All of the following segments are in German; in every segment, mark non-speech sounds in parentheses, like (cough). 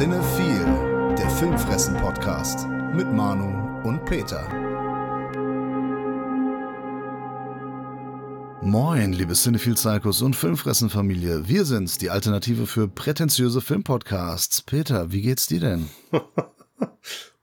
Cinephile, der Filmfressen-Podcast mit Manu und Peter. Moin, liebe Cinephile Psychos und Filmfressen-Familie. Wir sind's, die Alternative für prätentiöse Filmpodcasts. Peter, wie geht's dir denn? (laughs)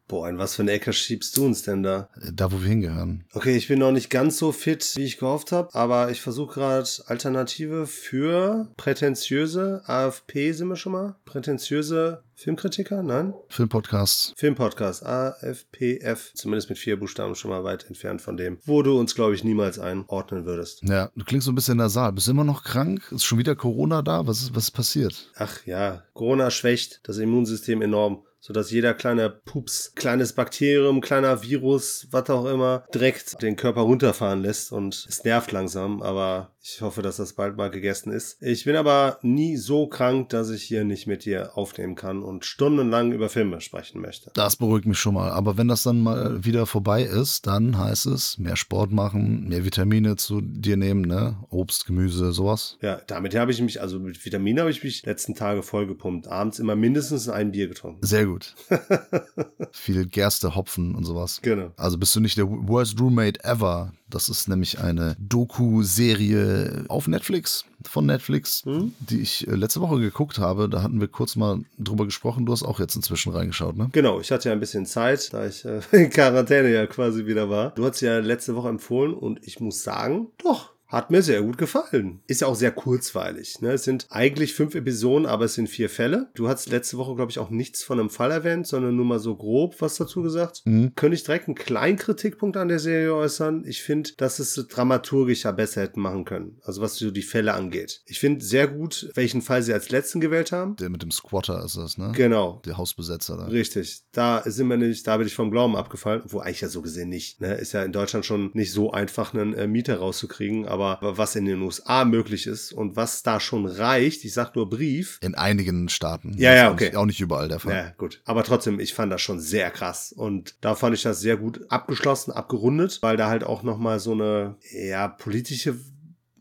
Boah, in was für eine Ecke schiebst du uns denn da? Da, wo wir hingehören. Okay, ich bin noch nicht ganz so fit, wie ich gehofft habe, aber ich versuche gerade Alternative für prätentiöse AFP sind wir schon mal? Prätentiöse Filmkritiker? Nein? Filmpodcasts. Filmpodcast, AFPF. Zumindest mit vier Buchstaben schon mal weit entfernt von dem, wo du uns, glaube ich, niemals einordnen würdest. Ja, du klingst so ein bisschen nasal. Bist du immer noch krank? Ist schon wieder Corona da? Was ist, was ist passiert? Ach ja, Corona schwächt das Immunsystem enorm sodass jeder kleine Pups, kleines Bakterium, kleiner Virus, was auch immer, direkt den Körper runterfahren lässt und es nervt langsam, aber ich hoffe, dass das bald mal gegessen ist. Ich bin aber nie so krank, dass ich hier nicht mit dir aufnehmen kann und stundenlang über Filme sprechen möchte. Das beruhigt mich schon mal. Aber wenn das dann mal wieder vorbei ist, dann heißt es mehr Sport machen, mehr Vitamine zu dir nehmen, ne? Obst, Gemüse, sowas. Ja, damit habe ich mich, also mit Vitaminen habe ich mich letzten Tage vollgepumpt. Abends immer mindestens ein Bier getrunken. Sehr gut. (laughs) Viel Gerste, Hopfen und sowas. Genau. Also bist du nicht der worst roommate ever. Das ist nämlich eine Doku-Serie auf Netflix, von Netflix, hm? die ich äh, letzte Woche geguckt habe. Da hatten wir kurz mal drüber gesprochen. Du hast auch jetzt inzwischen reingeschaut, ne? Genau, ich hatte ja ein bisschen Zeit, da ich äh, (laughs) in Quarantäne ja quasi wieder war. Du hast ja letzte Woche empfohlen und ich muss sagen, doch, hat mir sehr gut gefallen. Ist ja auch sehr kurzweilig. Ne? Es sind eigentlich fünf Episoden, aber es sind vier Fälle. Du hast letzte Woche, glaube ich, auch nichts von einem Fall erwähnt, sondern nur mal so grob was dazu gesagt. Mhm. Könnte ich direkt einen kleinen Kritikpunkt an der Serie äußern. Ich finde, dass es dramaturgisch ja besser hätten machen können. Also was so die Fälle angeht. Ich finde sehr gut, welchen Fall sie als letzten gewählt haben. Der mit dem Squatter ist das, ne? Genau. Der Hausbesetzer da. Richtig. Da sind wir nicht, da bin ich vom Glauben abgefallen. Wo eigentlich ja so gesehen nicht. Ne? Ist ja in Deutschland schon nicht so einfach, einen äh, Mieter rauszukriegen, aber was in den USA möglich ist und was da schon reicht, ich sag nur Brief. In einigen Staaten. Ja, ja, okay. Auch nicht, auch nicht überall der Fall. Ja, gut. Aber trotzdem, ich fand das schon sehr krass und da fand ich das sehr gut abgeschlossen, abgerundet, weil da halt auch nochmal so eine, ja, politische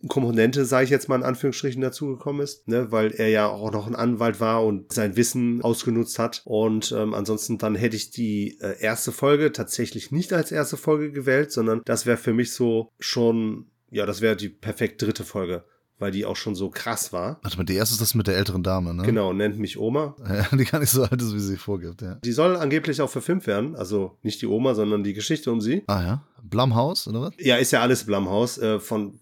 Komponente, sage ich jetzt mal in Anführungsstrichen, dazugekommen ist, ne, weil er ja auch noch ein Anwalt war und sein Wissen ausgenutzt hat. Und ähm, ansonsten dann hätte ich die äh, erste Folge tatsächlich nicht als erste Folge gewählt, sondern das wäre für mich so schon, ja, das wäre die perfekt dritte Folge. Weil die auch schon so krass war. Warte mal, die erste ist das mit der älteren Dame, ne? Genau, nennt mich Oma. (laughs) Ja, die gar nicht so alt ist, wie sie vorgibt, ja. Die soll angeblich auch verfilmt werden. Also nicht die Oma, sondern die Geschichte um sie. Ah ja. Blumhaus, oder was? Ja, ist ja alles Blumhaus. Äh, von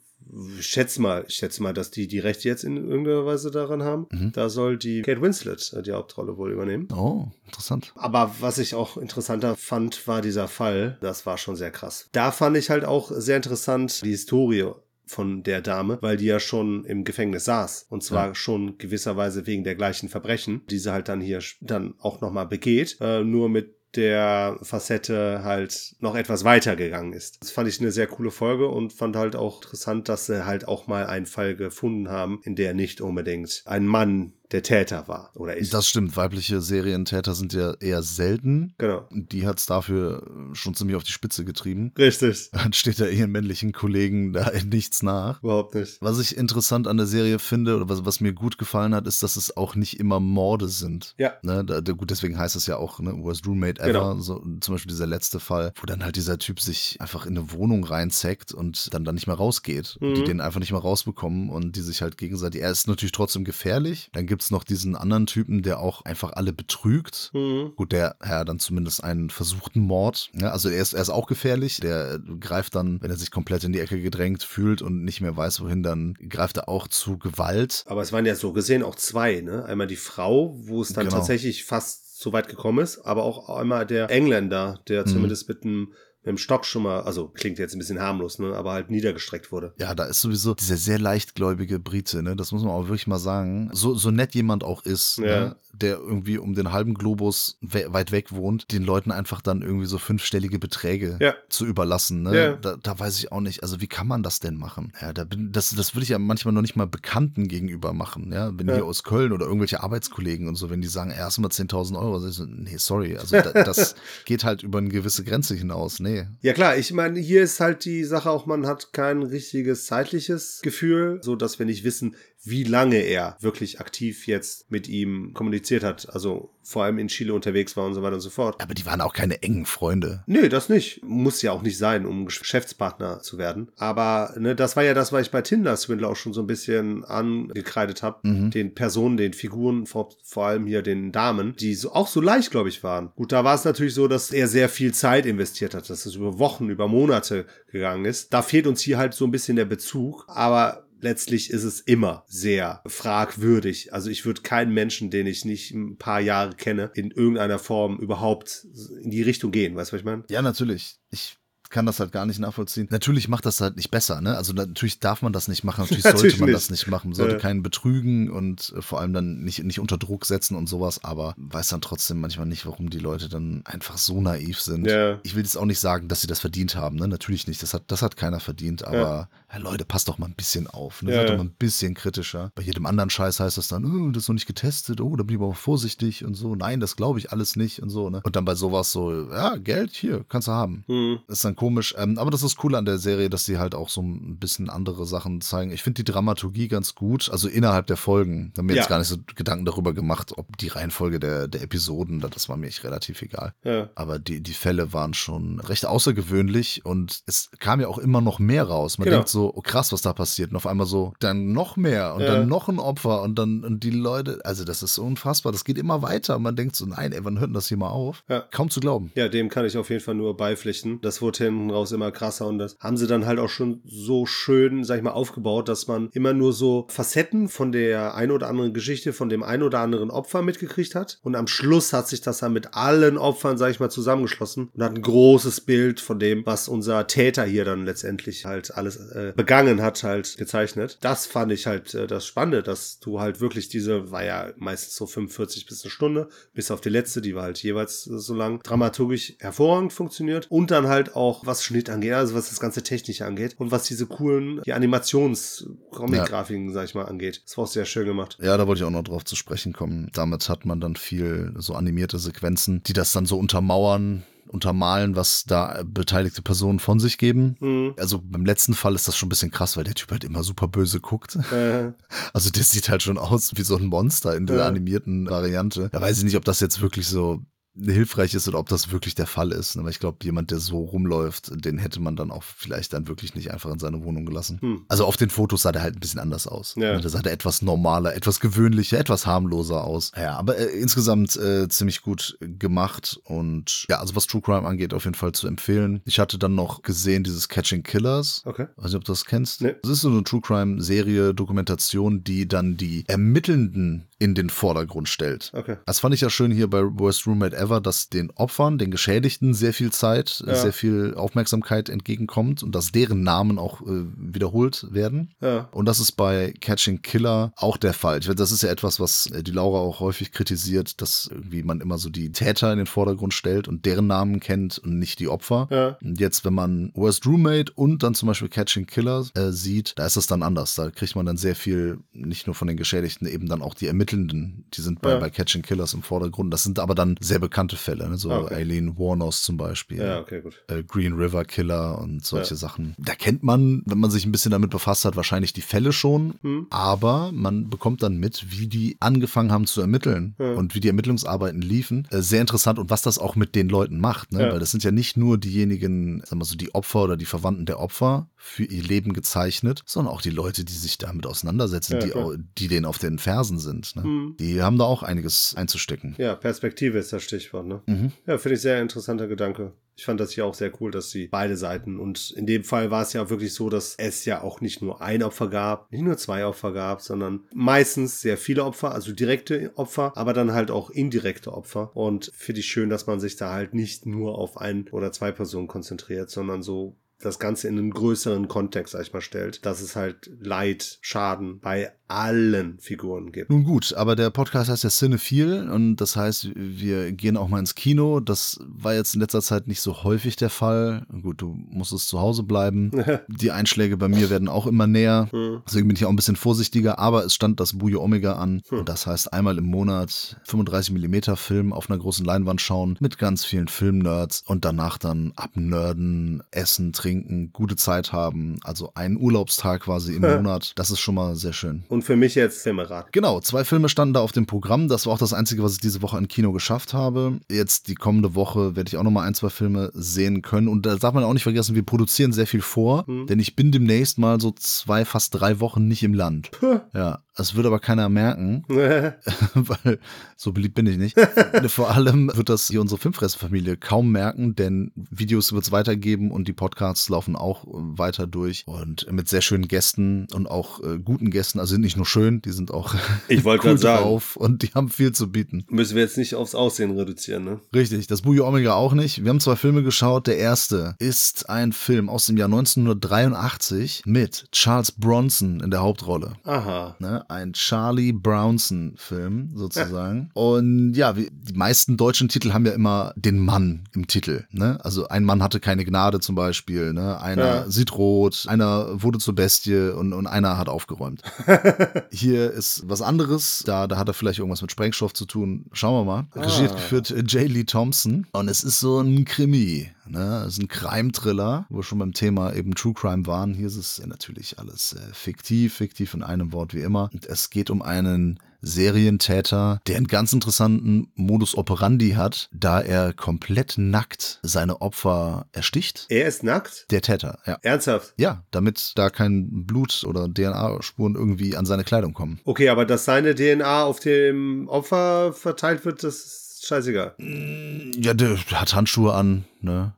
ich schätze mal, ich schätze mal, dass die die Rechte jetzt in irgendeiner Weise daran haben. Mhm. Da soll die Kate Winslet äh, die Hauptrolle wohl übernehmen. Oh, interessant. Aber was ich auch interessanter fand, war dieser Fall. Das war schon sehr krass. Da fand ich halt auch sehr interessant die Historie von der Dame, weil die ja schon im Gefängnis saß. Und zwar ja. schon gewisserweise wegen der gleichen Verbrechen, die sie halt dann hier dann auch nochmal begeht. Äh, nur mit der Facette halt noch etwas weiter gegangen ist. Das fand ich eine sehr coole Folge und fand halt auch interessant, dass sie halt auch mal einen Fall gefunden haben, in der nicht unbedingt ein Mann der Täter war oder ist. Das stimmt. Weibliche Serientäter sind ja eher selten. Genau. Die hat es dafür schon ziemlich auf die Spitze getrieben. Richtig. (laughs) Dann steht da ihren männlichen Kollegen da nichts nach. Überhaupt nicht. Was ich interessant an der Serie finde oder was, was mir gut gefallen hat, ist, dass es auch nicht immer Morde sind. Ja. Ne, da, gut, deswegen heißt es ja auch, ne, Worst Roommate Ever. Genau. So, zum Beispiel dieser letzte Fall, wo dann halt dieser Typ sich einfach in eine Wohnung reinzeckt und dann dann nicht mehr rausgeht. Mhm. Die den einfach nicht mehr rausbekommen und die sich halt gegenseitig. Er ist natürlich trotzdem gefährlich. Dann gibt es noch diesen anderen Typen, der auch einfach alle betrügt. Mhm. Gut, der ja dann zumindest einen versuchten Mord. Ja, also er ist, er ist auch gefährlich. Der greift dann, wenn er sich komplett in die Ecke gedrängt fühlt und nicht mehr weiß, wohin, dann greift er auch zu Gewalt. Aber es waren ja so gesehen auch zwei, ne? Einmal die Frau, wo es dann genau. tatsächlich fast so weit gekommen ist, aber auch einmal der Engländer, der mhm. zumindest mit einem mit dem Stock schon mal, also klingt jetzt ein bisschen harmlos, ne, aber halt niedergestreckt wurde. Ja, da ist sowieso dieser sehr leichtgläubige Brite, ne, das muss man auch wirklich mal sagen. So, so nett jemand auch ist, ja. ne, der irgendwie um den halben Globus we weit weg wohnt, den Leuten einfach dann irgendwie so fünfstellige Beträge ja. zu überlassen, ne, ja. da, da weiß ich auch nicht, also wie kann man das denn machen? Ja, da bin, das, das würde ich ja manchmal noch nicht mal Bekannten gegenüber machen, ja, wenn die aus Köln oder irgendwelche Arbeitskollegen und so, wenn die sagen, erstmal 10.000 Euro, so, nee, sorry, also da, das (laughs) geht halt über eine gewisse Grenze hinaus, nee, nee. Ja klar, ich meine, hier ist halt die Sache auch, man hat kein richtiges zeitliches Gefühl, so dass wir nicht wissen, wie lange er wirklich aktiv jetzt mit ihm kommuniziert hat. Also vor allem in Chile unterwegs war und so weiter und so fort. Aber die waren auch keine engen Freunde. Nee, das nicht. Muss ja auch nicht sein, um Geschäftspartner zu werden. Aber ne, das war ja das, was ich bei Tinder Swindler auch schon so ein bisschen angekreidet habe. Mhm. Den Personen, den Figuren, vor, vor allem hier den Damen, die so, auch so leicht, glaube ich, waren. Gut, da war es natürlich so, dass er sehr viel Zeit investiert hat, dass es über Wochen, über Monate gegangen ist. Da fehlt uns hier halt so ein bisschen der Bezug. Aber letztlich ist es immer sehr fragwürdig. Also ich würde keinen Menschen, den ich nicht ein paar Jahre kenne, in irgendeiner Form überhaupt in die Richtung gehen. Weißt du, was ich meine? Ja, natürlich. Ich kann das halt gar nicht nachvollziehen. Natürlich macht das halt nicht besser, ne? Also natürlich darf man das nicht machen, natürlich, (laughs) natürlich sollte man nicht. das nicht machen, man sollte ja. keinen betrügen und äh, vor allem dann nicht, nicht unter Druck setzen und sowas, aber weiß dann trotzdem manchmal nicht, warum die Leute dann einfach so naiv sind. Ja. Ich will jetzt auch nicht sagen, dass sie das verdient haben, ne? Natürlich nicht, das hat, das hat keiner verdient, aber ja. Ja, Leute, passt doch mal ein bisschen auf, ne? Seid doch mal ein bisschen kritischer. Bei jedem anderen Scheiß heißt das dann, oh, das ist noch nicht getestet, oh, da bin ich aber vorsichtig und so. Nein, das glaube ich alles nicht und so, ne? Und dann bei sowas so, ja, Geld, hier, kannst du haben. Mhm. Das ist dann komisch, ähm, aber das ist cool an der Serie, dass sie halt auch so ein bisschen andere Sachen zeigen. Ich finde die Dramaturgie ganz gut, also innerhalb der Folgen. Da haben mir ja. jetzt gar nicht so Gedanken darüber gemacht, ob die Reihenfolge der, der Episoden, das war mir echt relativ egal. Ja. Aber die, die Fälle waren schon recht außergewöhnlich und es kam ja auch immer noch mehr raus. Man genau. denkt so, oh krass, was da passiert. Und auf einmal so, dann noch mehr und ja. dann noch ein Opfer und dann und die Leute, also das ist unfassbar. Das geht immer weiter. Man denkt so, nein, ey, wann hört denn das hier mal auf? Kaum zu glauben. Ja, dem kann ich auf jeden Fall nur beipflichten. Das wurde hinten raus immer krasser und das haben sie dann halt auch schon so schön, sag ich mal, aufgebaut, dass man immer nur so Facetten von der ein oder anderen Geschichte, von dem ein oder anderen Opfer mitgekriegt hat. Und am Schluss hat sich das dann mit allen Opfern, sag ich mal, zusammengeschlossen und hat ein großes Bild von dem, was unser Täter hier dann letztendlich halt alles äh, begangen hat, halt gezeichnet. Das fand ich halt äh, das Spannende, dass du halt wirklich diese, war ja meistens so 45 bis eine Stunde, bis auf die letzte, die war halt jeweils äh, so lang, dramaturgisch hervorragend funktioniert und dann halt auch, was Schnitt angeht, also was das ganze Technische angeht und was diese coolen die Animations-Comic-Grafiken, ja. sag ich mal, angeht. Das war auch sehr schön gemacht. Ja, da wollte ich auch noch drauf zu sprechen kommen. Damit hat man dann viel so animierte Sequenzen, die das dann so untermauern, untermalen, was da beteiligte Personen von sich geben. Mhm. Also beim letzten Fall ist das schon ein bisschen krass, weil der Typ halt immer super böse guckt. Äh. (laughs) Also der sieht halt schon aus wie so ein Monster in der äh. animierten Variante. Da weiß ich nicht, ob das jetzt wirklich so hilfreich ist oder ob das wirklich der Fall ist. Aber ich glaube, jemand, der so rumläuft, den hätte man dann auch vielleicht dann wirklich nicht einfach in seine Wohnung gelassen. Hm. Also auf den Fotos sah der halt ein bisschen anders aus. Ja. Da sah der etwas normaler, etwas gewöhnlicher, etwas harmloser aus. Ja, aber äh, insgesamt äh, ziemlich gut gemacht und ja, also was True Crime angeht, auf jeden Fall zu empfehlen. Ich hatte dann noch gesehen dieses Catching Killers. Okay. Weiß nicht, ob du das kennst. Nee. Das ist so eine True Crime Serie, Dokumentation, die dann die Ermittelnden in den Vordergrund stellt. Okay. Das fand ich ja schön hier bei Worst Roommate Ever, dass den Opfern, den Geschädigten sehr viel Zeit, ja. sehr viel Aufmerksamkeit entgegenkommt und dass deren Namen auch äh, wiederholt werden. Ja. Und das ist bei Catching Killer auch der Fall. Ich das ist ja etwas, was äh, die Laura auch häufig kritisiert, dass irgendwie man immer so die Täter in den Vordergrund stellt und deren Namen kennt und nicht die Opfer. Ja. Und jetzt, wenn man Worst Roommate und dann zum Beispiel Catching Killer äh, sieht, da ist das dann anders. Da kriegt man dann sehr viel, nicht nur von den Geschädigten, eben dann auch die Ermittelnden, die sind bei, bei Catching Killers im Vordergrund. Das sind aber dann sehr bekannte Fälle, ne? so ah, okay. Eileen Warnos zum Beispiel. Ja, okay, gut. Äh, Green River Killer und solche ja. Sachen. Da kennt man, wenn man sich ein bisschen damit befasst hat, wahrscheinlich die Fälle schon, hm. aber man bekommt dann mit, wie die angefangen haben zu ermitteln ja. und wie die Ermittlungsarbeiten liefen. Äh, sehr interessant und was das auch mit den Leuten macht, ne? weil das sind ja nicht nur diejenigen, sagen wir so, die Opfer oder die Verwandten der Opfer für ihr Leben gezeichnet, sondern auch die Leute, die sich damit auseinandersetzen, die, die denen auf den Fersen sind. Ne? Mhm. Die haben da auch einiges einzustecken. Ja, Perspektive ist das Stichwort. Ne? Mhm. Ja, finde ich sehr interessanter Gedanke. Ich fand das hier auch sehr cool, dass sie beide Seiten und in dem Fall war es ja wirklich so, dass es ja auch nicht nur ein Opfer gab, nicht nur zwei Opfer gab, sondern meistens sehr viele Opfer, also direkte Opfer, aber dann halt auch indirekte Opfer. Und finde ich schön, dass man sich da halt nicht nur auf ein oder zwei Personen konzentriert, sondern so das Ganze in einen größeren Kontext, sag ich mal, stellt, dass es halt Leid, Schaden bei allen Figuren gibt. Nun gut, aber der Podcast heißt ja Cinephil und das heißt, wir gehen auch mal ins Kino. Das war jetzt in letzter Zeit nicht so häufig der Fall. Gut, du musstest zu Hause bleiben. (laughs) Die Einschläge bei mir werden auch immer näher. Hm. Deswegen bin ich auch ein bisschen vorsichtiger, aber es stand das Bujo Omega an hm. und das heißt einmal im Monat 35 mm Film auf einer großen Leinwand schauen mit ganz vielen Filmnerds und danach dann abnörden, essen, trinken, gute Zeit haben. Also einen Urlaubstag quasi im (laughs) Monat. Das ist schon mal sehr schön. Und für mich jetzt Filmerat. Genau, zwei Filme standen da auf dem Programm. Das war auch das Einzige, was ich diese Woche im Kino geschafft habe. Jetzt die kommende Woche werde ich auch nochmal ein, zwei Filme sehen können. Und da darf man auch nicht vergessen, wir produzieren sehr viel vor, hm. denn ich bin demnächst mal so zwei, fast drei Wochen nicht im Land. Ja, das wird aber keiner merken, (laughs) (laughs) weil so beliebt bin ich nicht. (laughs) Vor allem wird das hier unsere Filmfressenfamilie kaum merken, denn Videos wird es weitergeben und die Podcasts laufen auch weiter durch und mit sehr schönen Gästen und auch äh, guten Gästen. Also sind nicht nur schön, die sind auch ich cool sagen, drauf und die haben viel zu bieten. Müssen wir jetzt nicht aufs Aussehen reduzieren, ne? Richtig, das Bujo Omega auch nicht. Wir haben zwei Filme geschaut. Der erste ist ein Film aus dem Jahr 1983 mit Charles Bronson in der Hauptrolle. Aha. Ne? Ein Charlie Brownson-Film sozusagen. Ja. Und ja, die meisten deutschen Titel haben ja immer den Mann im Titel. Ne? Also ein Mann hatte keine Gnade zum Beispiel. Ne? Einer ja. sieht rot, einer wurde zur Bestie und, und einer hat aufgeräumt. (laughs) Hier ist was anderes. Da, da hat er vielleicht irgendwas mit Sprengstoff zu tun. Schauen wir mal. Ah. Regiert geführt J. Lee Thompson. Und es ist so ein Krimi. Ne? Es ist ein Crime-Thriller, wo wir schon beim Thema eben True Crime waren. Hier ist es natürlich alles äh, fiktiv, fiktiv in einem Wort wie immer. Und es geht um einen Serientäter, der einen ganz interessanten Modus operandi hat, da er komplett nackt seine Opfer ersticht. Er ist nackt? Der Täter, ja. Ernsthaft? Ja, damit da kein Blut oder DNA-Spuren irgendwie an seine Kleidung kommen. Okay, aber dass seine DNA auf dem Opfer verteilt wird, das ist scheißegal. Ja, der hat Handschuhe an, ne?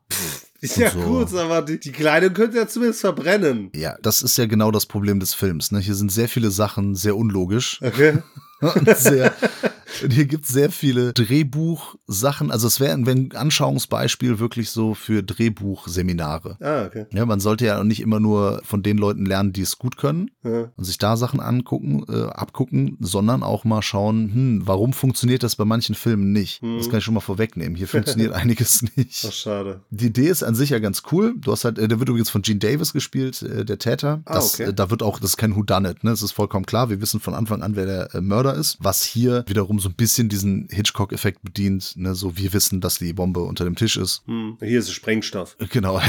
Ist (laughs) ja so. gut, aber die, die Kleidung könnte ja zumindest verbrennen. Ja, das ist ja genau das Problem des Films. Ne? Hier sind sehr viele Sachen sehr unlogisch. Okay. (laughs) (laughs) und sehr, und hier gibt es sehr viele Drehbuchsachen. Also es wäre ein Anschauungsbeispiel wirklich so für Drehbuchseminare. Ah, okay. Ja, man sollte ja nicht immer nur von den Leuten lernen, die es gut können ja. und sich da Sachen angucken, äh, abgucken, sondern auch mal schauen, hm, warum funktioniert das bei manchen Filmen nicht? Mhm. Das kann ich schon mal vorwegnehmen. Hier funktioniert (laughs) einiges nicht. Ach, schade. Die Idee ist an sich ja ganz cool. Du hast halt, äh, der wird übrigens von Gene Davis gespielt, äh, der Täter. Ah, das, okay. äh, da wird auch, das ist kein Whodunit, ne? Das ist vollkommen klar. Wir wissen von Anfang an, wer der äh, Mörder ist. Was hier wiederum so so ein bisschen diesen Hitchcock-Effekt bedient, ne? so wir wissen, dass die Bombe unter dem Tisch ist. Hm, hier ist es Sprengstoff. Genau.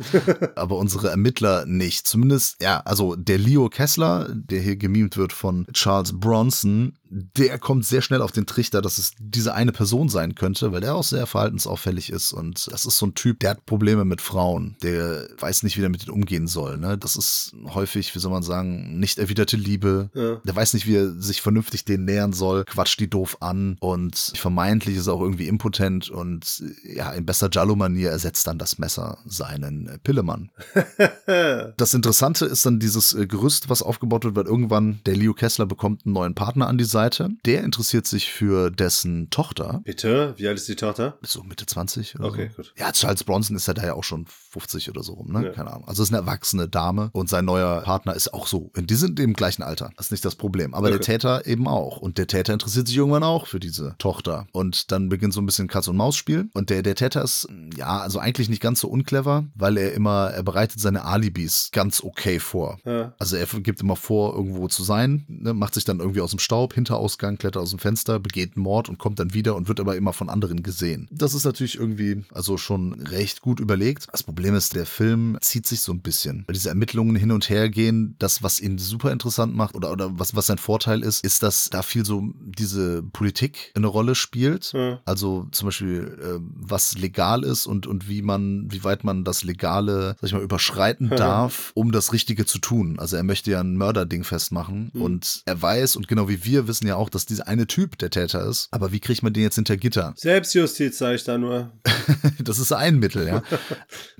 (laughs) Aber unsere Ermittler nicht. Zumindest, ja, also der Leo Kessler, der hier gemimt wird von Charles Bronson, der kommt sehr schnell auf den Trichter, dass es diese eine Person sein könnte, weil der auch sehr verhaltensauffällig ist. Und das ist so ein Typ, der hat Probleme mit Frauen. Der weiß nicht, wie er mit denen umgehen soll. Ne? Das ist häufig, wie soll man sagen, nicht erwiderte Liebe. Ja. Der weiß nicht, wie er sich vernünftig denen nähern soll, quatscht die doof an und vermeintlich ist er auch irgendwie impotent und ja, in bester Jallo-Manier ersetzt dann das Messer seinen Pillemann. (laughs) das Interessante ist dann dieses äh, Gerüst, was aufgebaut wird, weil irgendwann der Leo Kessler bekommt einen neuen Partner an die Seite Seite. Der interessiert sich für dessen Tochter. Bitte? Wie alt ist die Tochter? So Mitte 20 oder Okay, so. gut. Ja, Charles Bronson ist ja da ja auch schon 50 oder so rum, ne? Ja. Keine Ahnung. Also ist eine erwachsene Dame und sein neuer Partner ist auch so. Die sind im gleichen Alter. Das ist nicht das Problem. Aber okay. der Täter eben auch. Und der Täter interessiert sich irgendwann auch für diese Tochter. Und dann beginnt so ein bisschen Katz-und-Maus-Spiel. Und der, der Täter ist, ja, also eigentlich nicht ganz so unclever, weil er immer, er bereitet seine Alibis ganz okay vor. Ja. Also er gibt immer vor, irgendwo zu sein, ne? macht sich dann irgendwie aus dem Staub, Hinterausgang, klettert aus dem Fenster, begeht Mord und kommt dann wieder und wird aber immer von anderen gesehen. Das ist natürlich irgendwie, also schon recht gut überlegt. Das Problem ist, der Film zieht sich so ein bisschen, weil diese Ermittlungen hin und her gehen. Das, was ihn super interessant macht oder, oder was, was sein Vorteil ist, ist, dass da viel so diese Politik eine Rolle spielt. Ja. Also zum Beispiel, äh, was legal ist und, und wie man, wie weit man das Legale, sag ich mal, überschreiten Ja. darf, um das Richtige zu tun. Also er möchte ja ein Mörderding festmachen Mhm. und er weiß und genau wie wir wissen wissen ja auch, dass dieser eine Typ der Täter ist. Aber wie kriegt man den jetzt hinter Gitter? Selbstjustiz, sage ich da nur. (laughs) das ist ein Mittel, ja.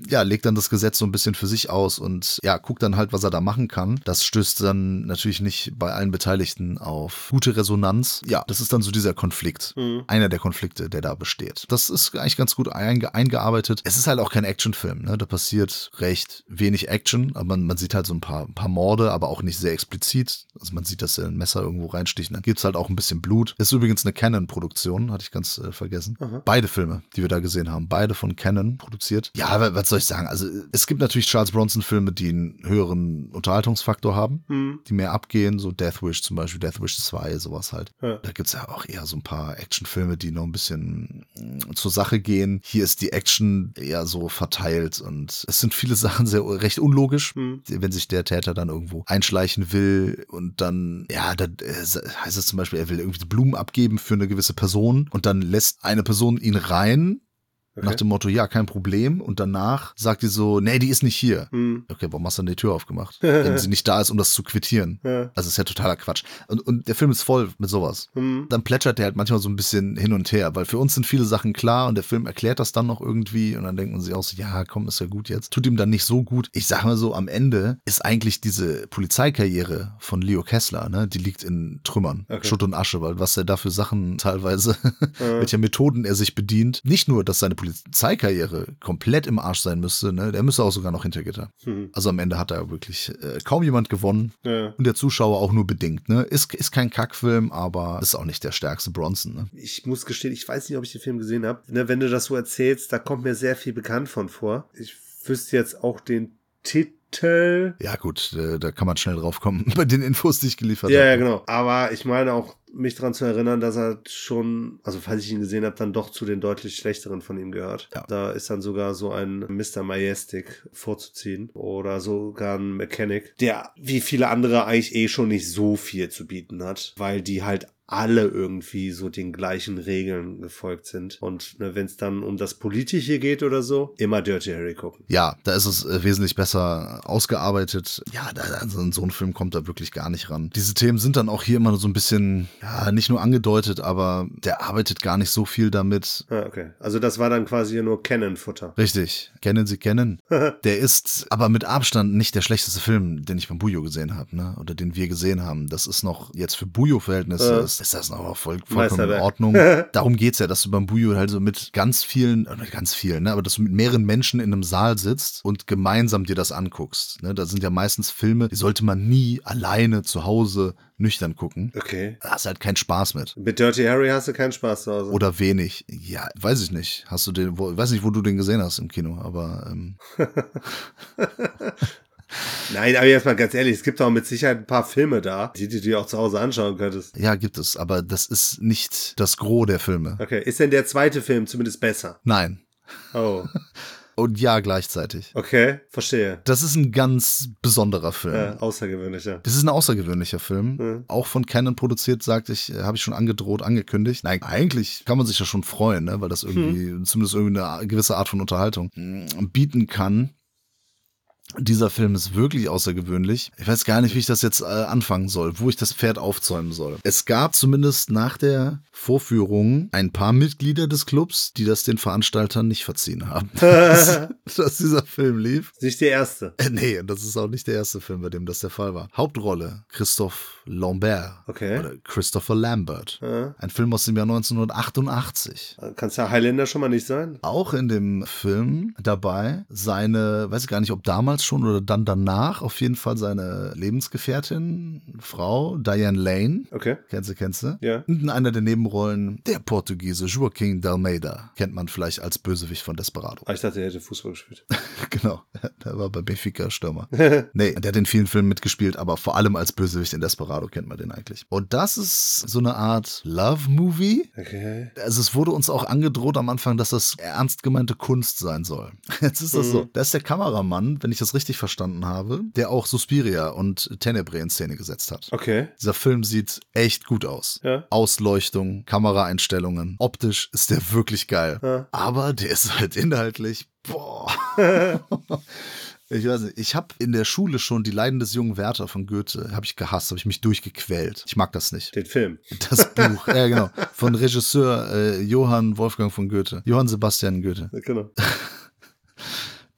ja, legt dann das Gesetz so ein bisschen für sich aus und ja, guckt dann halt, was er da machen kann. Das stößt dann natürlich nicht bei allen Beteiligten auf gute Resonanz. Ja, das ist dann so dieser Konflikt. Mhm. Einer der Konflikte, der da besteht. Das ist eigentlich ganz gut einge eingearbeitet. Es ist halt auch kein Actionfilm, ne? Da passiert recht wenig Action, aber man, man sieht halt so ein paar, ein paar Morde, aber auch nicht sehr explizit. Also man sieht, dass er ein Messer irgendwo reinsticht. Dann gibt es halt auch ein bisschen Blut. Ist übrigens eine Canon-Produktion, hatte ich ganz äh, vergessen. Aha. Beide Filme, die wir da gesehen haben, beide von Canon produziert. Ja, was soll ich sagen? Also es gibt natürlich Charles Bronson-Filme, die einen höheren Unterhaltungsfaktor haben, mhm. die mehr abgehen, so Death Wish zum Beispiel, Death Wish 2, sowas halt. Ja. Da gibt es ja auch eher so ein paar Actionfilme, die noch ein bisschen mm, zur Sache gehen. Hier ist die Action eher so verteilt und es sind viele (laughs) Sachen sehr recht unlogisch, mhm. wenn sich der Täter dann irgendwo einschleichen will und dann, ja, dann äh, heißt es zum Beispiel, er will irgendwie Blumen abgeben für eine gewisse Person und dann lässt eine Person ihn rein Okay. Nach dem Motto, ja, kein Problem. Und danach sagt die so, nee, die ist nicht hier. Hm. Okay, warum hast du dann die Tür aufgemacht? (laughs) Wenn sie nicht da ist, um das zu quittieren. Ja. Also ist ja totaler Quatsch. Und, und der Film ist voll mit sowas. Hm. Dann plätschert der halt manchmal so ein bisschen hin und her, weil für uns sind viele Sachen klar und der Film erklärt das dann noch irgendwie und dann denkt man sich auch so, ja, komm, ist ja gut jetzt. Tut ihm dann nicht so gut. Ich sag mal so, am Ende ist eigentlich diese Polizeikarriere von Leo Kessler, ne, die liegt in Trümmern, okay. Schutt und Asche, weil was er da für Sachen teilweise, (laughs) ja. (laughs) welche Methoden er sich bedient. Nicht nur, dass seine Polizeikarriere komplett im Arsch sein müsste, ne, der müsste auch sogar noch hinter Gitter. Hm. Also am Ende hat da wirklich äh, kaum jemand gewonnen ja. und der Zuschauer auch nur bedingt. Ne? Ist, ist kein Kackfilm, aber ist auch nicht der stärkste Bronson. Ne? Ich muss gestehen, ich weiß nicht, ob ich den Film gesehen habe. Ne, wenn du das so erzählst, da kommt mir sehr viel bekannt von vor. Ich wüsste jetzt auch den Titel Titel. Ja, gut, äh, da kann man schnell drauf kommen (laughs) bei den Infos, die ich geliefert ja, habe. Ja, genau. Aber ich meine auch, mich daran zu erinnern, dass er schon, also falls ich ihn gesehen habe, dann doch zu den deutlich schlechteren von ihm gehört. Ja. Da ist dann sogar so ein Mr. Majestic vorzuziehen oder sogar ein Mechanic, der wie viele andere eigentlich eh schon nicht so viel zu bieten hat, weil die halt alle irgendwie so den gleichen Regeln gefolgt sind. Und ne, wenn es dann um das Politische geht oder so, immer Dirty Harry gucken. Ja, da ist es äh, wesentlich besser ausgearbeitet. Ja, da, also in so einen Film kommt da wirklich gar nicht ran. Diese Themen sind dann auch hier immer so ein bisschen, ja, nicht nur angedeutet, aber der arbeitet gar nicht so viel damit. Ah, okay. Also das war dann quasi nur Canon-Futter. Richtig. Kennen Sie kennen. (laughs) der ist aber mit Abstand nicht der schlechteste Film, den ich beim Bujo gesehen habe, ne? Oder den wir gesehen haben. Das ist noch jetzt für Bujo-Verhältnisse äh ist das noch voll, vollkommen in Ordnung. (laughs) Darum geht es ja, dass du beim Bujo halt so mit ganz vielen, oder ganz vielen, ne, aber dass du mit mehreren Menschen in einem Saal sitzt und gemeinsam dir das anguckst. Ne? Da sind ja meistens Filme, die sollte man nie alleine zu Hause nüchtern gucken. Okay. Da hast du halt keinen Spaß mit. Mit Dirty Harry hast du keinen Spaß zu Hause. Oder wenig. Ja, weiß ich nicht. Hast du den, wo, weiß nicht, wo du den gesehen hast im Kino, aber ähm. (laughs) Nein, aber jetzt mal ganz ehrlich, es gibt auch mit Sicherheit ein paar Filme da, die du dir auch zu Hause anschauen könntest. Ja, gibt es, aber das ist nicht das Gros der Filme. Okay, ist denn der zweite Film zumindest besser? Nein. Oh. (laughs) Und ja, gleichzeitig. Okay, verstehe. Das ist ein ganz besonderer Film. Ja, außergewöhnlicher. Das ist ein außergewöhnlicher Film. Ja. Auch von Canon produziert, sagte ich, habe ich schon angedroht, angekündigt. Nein, eigentlich kann man sich ja schon freuen, ne? weil das irgendwie, hm. zumindest irgendwie eine gewisse Art von Unterhaltung mm, bieten kann. Dieser Film ist wirklich außergewöhnlich. Ich weiß gar nicht, wie ich das jetzt äh, anfangen soll, wo ich das Pferd aufzäumen soll. Es gab zumindest nach der Vorführung ein paar Mitglieder des Clubs, die das den Veranstaltern nicht verziehen haben, (laughs) dass, dass, dieser Film lief. Nicht der erste. Äh, nee, das ist auch nicht der erste Film, bei dem das der Fall war. Hauptrolle Christoph Lambert. Okay. Oder Christopher Lambert. Ja. Ein Film aus dem Jahr 1988. Kann es ja Highlander schon mal nicht sein? Auch in dem Film dabei seine, weiß ich gar nicht, ob damals damals schon oder dann danach auf jeden Fall seine Lebensgefährtin, Frau Diane Lane. Okay. Kennst du, kennst du? Ja. Und in einer der Nebenrollen der Portugiese Joaquim Dalmeida. Kennt man vielleicht als Bösewicht von Desperado. Ah, ich dachte, er hätte Fußball gespielt. (laughs) genau. (laughs) Der war bei Benfica Stürmer. (laughs) nee, der hat in vielen Filmen mitgespielt, aber vor allem als Bösewicht in Desperado kennt man den eigentlich. Und das ist so eine Art Love-Movie. Okay. Also es wurde uns auch angedroht am Anfang, dass das ernst gemeinte Kunst sein soll. Jetzt ist das mhm. so. Da ist der Kameramann, wenn ich das richtig verstanden habe, der auch Suspiria und Tenebre in Szene gesetzt hat. Okay. Dieser Film sieht echt gut aus. Ja. Ausleuchtung, Kameraeinstellungen. Optisch ist der wirklich geil. Ja. Aber der ist halt inhaltlich, boah. (laughs) Ich weiß nicht, ich habe in der Schule schon die Leiden des jungen Werther von Goethe, habe ich gehasst, habe ich mich durchgequält. Ich mag das nicht. Den Film. Das Buch, ja genau, von Regisseur äh, Johann Wolfgang von Goethe. Johann Sebastian Goethe. Ja, genau. (laughs)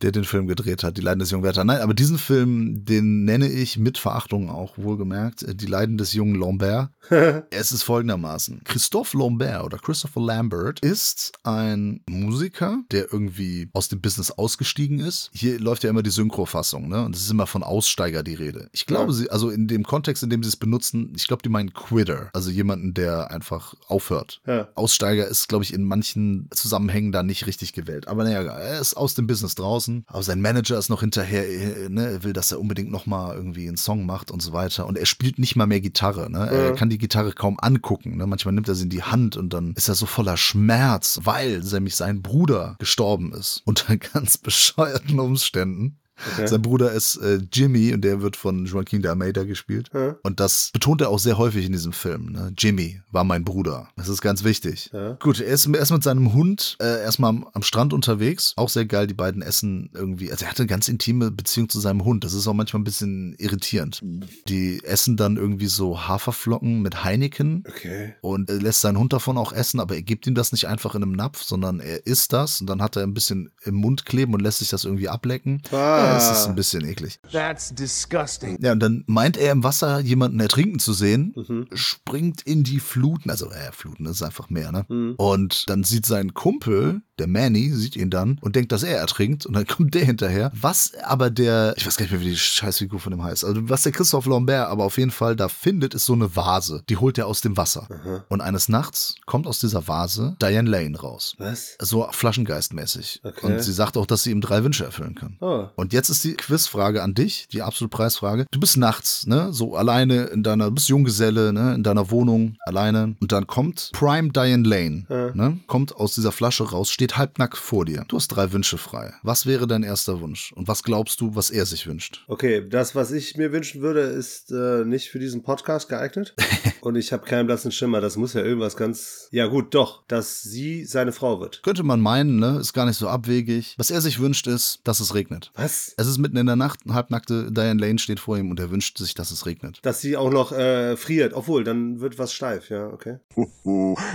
der den Film gedreht hat, Die Leiden des jungen Werther. Nein, aber diesen Film, den nenne ich mit Verachtung auch wohlgemerkt, äh, Die Leiden des jungen Lambert. (laughs) es ist folgendermaßen. Christophe Lambert oder Christopher Lambert ist ein Musiker, der irgendwie aus dem Business ausgestiegen ist. Hier läuft ja immer die Synchrofassung, ne? Und es ist immer von Aussteiger die Rede. Ich glaube, ja. sie, also in dem Kontext, in dem sie es benutzen, ich glaube, die meinen Quitter, also jemanden, der einfach aufhört. Ja. Aussteiger ist, glaube ich, in manchen Zusammenhängen da nicht richtig gewählt. Aber naja, er ist aus dem Business draußen, aber sein Manager ist noch hinterher, äh, ne? Er will, dass er unbedingt nochmal irgendwie einen Song macht und so weiter. Und er spielt nicht mal mehr Gitarre, ne? Ja. Er kann die Gitarre kaum angucken. Ne? Manchmal nimmt er sie in die Hand und dann ist er so voller Schmerz, weil nämlich sein Bruder gestorben ist. Unter (laughs) ganz bescheuerten Umständen. Okay. Sein Bruder ist äh, Jimmy und der wird von Joaquin de Almeida gespielt. Ja. Und das betont er auch sehr häufig in diesem Film. Ne? Jimmy war mein Bruder. Das ist ganz wichtig. Ja. Gut, er ist erst mit seinem Hund äh, erstmal am, am, Strand unterwegs. Auch sehr geil, die beiden essen irgendwie. Also er hatte eine ganz intime Beziehung zu seinem Hund. Das ist auch manchmal ein bisschen irritierend. Die essen dann irgendwie so Haferflocken mit Heineken. Okay. Und er lässt seinen Hund davon auch essen, aber er gibt ihm das nicht einfach in einem Napf, sondern er isst das und dann hat er ein bisschen im Mund kleben und lässt sich das irgendwie ablecken. Ah. Ja, es ist ein bisschen eklig. That's disgusting. Ja, und dann meint er im Wasser jemanden ertrinken zu sehen, mhm. springt in die Fluten, also äh, Fluten ist einfach Meer, ne? Mhm. Und dann sieht sein Kumpel, der Manny, sieht ihn dann und denkt, dass er ertrinkt und dann (laughs) kommt der hinterher. Was aber der, ich weiß gar nicht mehr, wie die Scheißfigur von dem heißt, also was der Christoph Lambert aber auf jeden Fall da findet, ist so eine Vase. Die holt er aus dem Wasser. Mhm. Und eines Nachts kommt aus dieser Vase Diane Lane raus. Was? So Flaschengeistmäßig. Okay. Und sie sagt auch, dass sie ihm drei Wünsche erfüllen kann. Oh. Und jetzt ist die Quizfrage an dich, die absolute Preisfrage. Du bist nachts, ne, so alleine in deiner, du bist Junggeselle, ne, in deiner Wohnung, alleine. Und dann kommt Prime Diane Lane, ja. ne, kommt aus dieser Flasche raus, steht halbnackt vor dir. Du hast drei Wünsche frei. Was wäre dein erster Wunsch? Und was glaubst du, was er sich wünscht? Okay, das, was ich mir wünschen würde, ist äh, nicht für diesen Podcast geeignet. (laughs) Und ich habe keinen blassen Schimmer. Das muss ja irgendwas ganz. Ja, gut, doch, dass sie seine Frau wird. Könnte man meinen, ne? Ist gar nicht so abwegig. Was er sich wünscht, ist, dass es regnet. Was? Es ist mitten in der Nacht, ein halbnackte Diane Lane steht vor ihm und er wünscht sich, dass es regnet. Dass sie auch noch äh, friert. Obwohl, dann wird was steif, ja, okay. (laughs)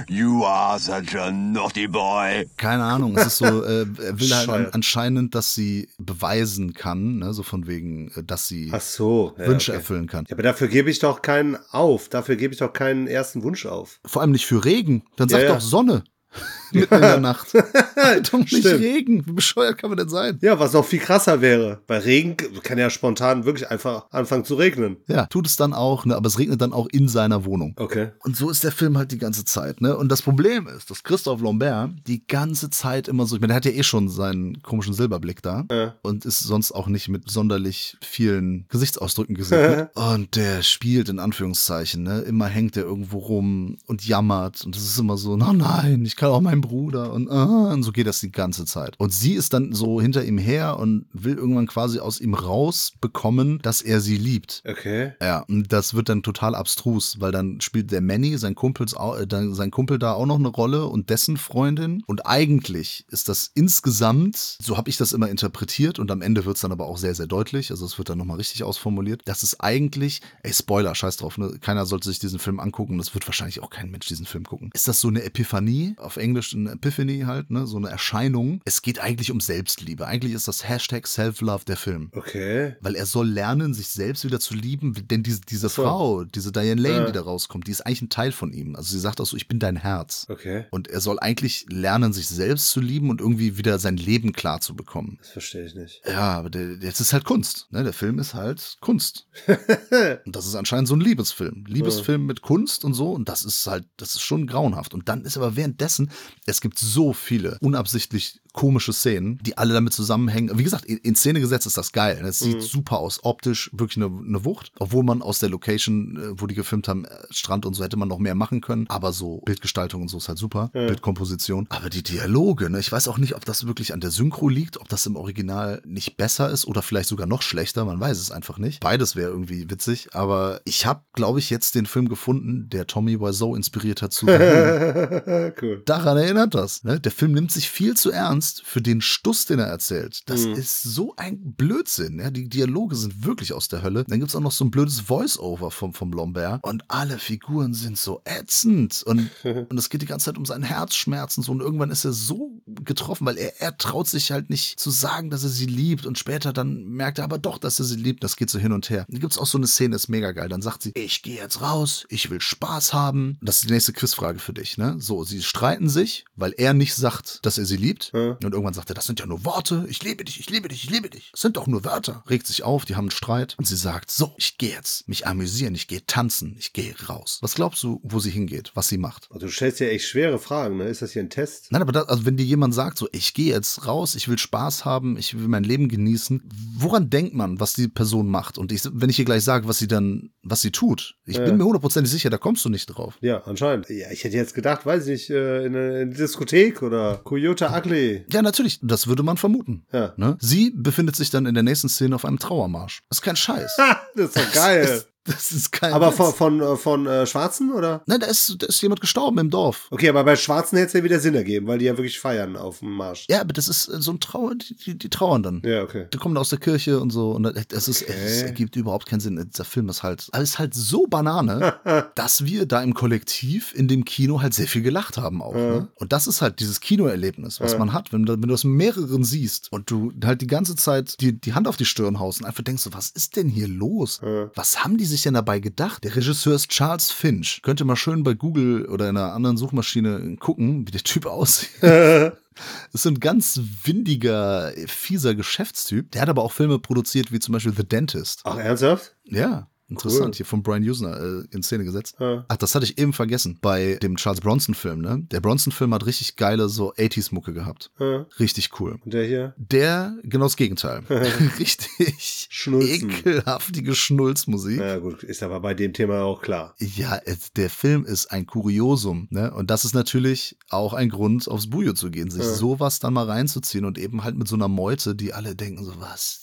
You are such a naughty boy. Keine Ahnung, es ist so, äh, er will halt an, anscheinend, dass sie beweisen kann, ne? so von wegen, äh, dass sie so, ja, Wünsche okay. erfüllen kann. Ja, aber dafür gebe ich doch keinen auf. Dafür gebe ich doch keinen ersten Wunsch auf. Vor allem nicht für Regen. Dann sag ja, doch Sonne. (laughs) Mitten in der Nacht. (laughs) Doch nicht Regen. Wie bescheuert kann man denn sein? Ja, was noch viel krasser wäre. Bei Regen kann ja spontan wirklich einfach anfangen zu regnen. Ja, tut es dann auch, ne? aber es regnet dann auch in seiner Wohnung. Okay. Und so ist der Film halt die ganze Zeit. Ne? Und das Problem ist, dass Christoph Lambert die ganze Zeit immer so, ich meine, der hat ja eh schon seinen komischen Silberblick da ja. und ist sonst auch nicht mit sonderlich vielen Gesichtsausdrücken gesegnet. und der spielt in Anführungszeichen, ne? immer hängt er irgendwo rum und jammert und das ist immer so, oh nein, ich kann auch mein Bruder und, uh, und so geht das die ganze Zeit. Und sie ist dann so hinter ihm her und will irgendwann quasi aus ihm rausbekommen, dass er sie liebt. Okay. Ja, und das wird dann total abstrus, weil dann spielt der Manny, sein, Kumpels, äh, sein Kumpel da auch noch eine Rolle und dessen Freundin. Und eigentlich ist das insgesamt, so habe ich das immer interpretiert und am Ende wird es dann aber auch sehr, sehr deutlich, also es wird dann nochmal richtig ausformuliert, dass es eigentlich, ey, Spoiler, scheiß drauf, ne? keiner sollte sich diesen Film angucken, das wird wahrscheinlich auch kein Mensch diesen Film gucken. Ist das so eine Epiphanie? Auf Englisch eine Epiphany halt, ne? so eine Erscheinung. Es geht eigentlich um Selbstliebe. Eigentlich ist das Hashtag Self-Love der Film. Okay. Weil er soll lernen, sich selbst wieder zu lieben, denn diese, diese so. Frau, diese Diane Lane, ja. die da rauskommt, die ist eigentlich ein Teil von ihm. Also sie sagt auch so, ich bin dein Herz. Okay. Und er soll eigentlich lernen, sich selbst zu lieben und irgendwie wieder sein Leben klar zu bekommen. Das verstehe ich nicht. Ja, aber der, jetzt ist halt Kunst. Ne? Der Film ist halt Kunst. (laughs) und das ist anscheinend so ein Liebesfilm. Liebesfilm ja. mit Kunst und so. Und das ist halt, das ist schon grauenhaft. Und dann ist aber währenddessen, es gibt so viele unabsichtlich komische Szenen, die alle damit zusammenhängen. Wie gesagt, in Szene gesetzt ist das geil. Es sieht mhm. super aus, optisch wirklich eine, eine, Wucht. Obwohl man aus der Location, äh, wo die gefilmt haben, äh, Strand und so hätte man noch mehr machen können. Aber so Bildgestaltung und so ist halt super. Ja. Bildkomposition. Aber die Dialoge, ne? ich weiß auch nicht, ob das wirklich an der Synchro liegt, ob das im Original nicht besser ist oder vielleicht sogar noch schlechter. Man weiß es einfach nicht. Beides wäre irgendwie witzig. Aber ich habe, glaube ich, jetzt den Film gefunden, der Tommy Wiseau inspiriert hat zu. (laughs) cool. Daran erinnert das. Ne? Der Film nimmt sich viel zu ernst kannst für den Stuss, den er erzählt, das Mhm. ist so ein Blödsinn. Ja? Die Dialoge sind wirklich aus der Hölle. Dann gibt's auch noch so ein blödes Voice-Over vom, vom Lambert. Und alle Figuren sind so ätzend. Und, (laughs) und es geht die ganze Zeit um seinen Herzschmerzen. So. Und irgendwann ist er so getroffen, weil er, er traut sich halt nicht zu sagen, dass er sie liebt. Und später dann merkt er aber doch, dass er sie liebt. Das geht so hin und her. Dann gibt's auch so eine Szene, ist mega geil. Dann sagt sie, ich gehe jetzt raus, ich will Spaß haben. Das ist die nächste Quizfrage für dich. Ne? So, sie streiten sich, weil er nicht sagt, dass er sie liebt. Ja. Und irgendwann sagt er, das sind ja nur Worte. Ich liebe dich, ich liebe dich, ich liebe dich. Das sind doch nur Wörter. Regt sich auf, die haben einen Streit. Und sie sagt, so, ich gehe jetzt mich amüsieren, ich gehe tanzen, ich gehe raus. Was glaubst du, wo sie hingeht, was sie macht? Also du stellst ja echt schwere Fragen, ne? Ist das hier ein Test? Nein, aber das, also wenn dir jemand sagt, so, ich gehe jetzt raus, ich will Spaß haben, ich will mein Leben genießen, woran denkt man, was die Person macht? Und ich, wenn ich ihr gleich sage, was sie dann, was sie tut, ich Ja. bin mir hundertprozentig sicher, da kommst du nicht drauf. Ja, anscheinend. Ja, ich hätte jetzt gedacht, weiß ich nicht, äh, in eine, in eine Diskothek oder Coyote Ugly. Ja, natürlich, das würde man vermuten. Ja. Ne? Sie befindet sich dann in der nächsten Szene auf einem Trauermarsch. Das ist kein Scheiß. Das ist doch geil. Das ist, das ist kein aber Witz. von, von, äh, von äh, Schwarzen, oder? Nein, da ist, da ist jemand gestorben im Dorf. Okay, aber bei Schwarzen hätte es ja wieder Sinn ergeben, weil die ja wirklich feiern auf dem Marsch. Ja, aber das ist äh, so ein Trauer, die, die, die trauern dann. Ja, okay. Die kommen aus der Kirche und so. Und das ist, es Okay. ergibt überhaupt keinen Sinn. Dieser Film ist halt, alles halt so Banane, (laughs) dass wir da im Kollektiv in dem Kino halt sehr viel gelacht haben auch. Ne? Und das ist halt dieses Kinoerlebnis, was man hat, wenn, du- wenn du das mehreren siehst und du halt die ganze Zeit die, die Hand auf die Stirn haust und einfach denkst so, was ist denn hier los? Was haben die sich denn dabei gedacht? Der Regisseur ist Charles Finch. Könnt ihr mal schön bei Google oder in einer anderen Suchmaschine gucken, wie der Typ aussieht. (laughs) ist so ein ganz windiger, fieser Geschäftstyp. Der hat aber auch Filme produziert, wie zum Beispiel The Dentist. Ach, ernsthaft? Ja, interessant. Cool. Hier von Brian Usner äh, in Szene gesetzt. Ja. Ach, das hatte ich eben vergessen. Bei dem Charles Bronson-Film, ne? Der Bronson-Film hat richtig geile so 80s-Mucke gehabt. Ja. Richtig cool. Und der hier? Der, genau das Gegenteil. (laughs) (laughs) richtig Schnulzen. ekelhaftige Schnulzmusik. Na gut, ist aber bei dem Thema auch klar. Ja, der Film ist ein Kuriosum, ne? Und das ist natürlich auch ein Grund, aufs Bujo zu gehen, sich Ja. sowas dann mal reinzuziehen und eben halt mit so einer Meute, die alle denken so, was,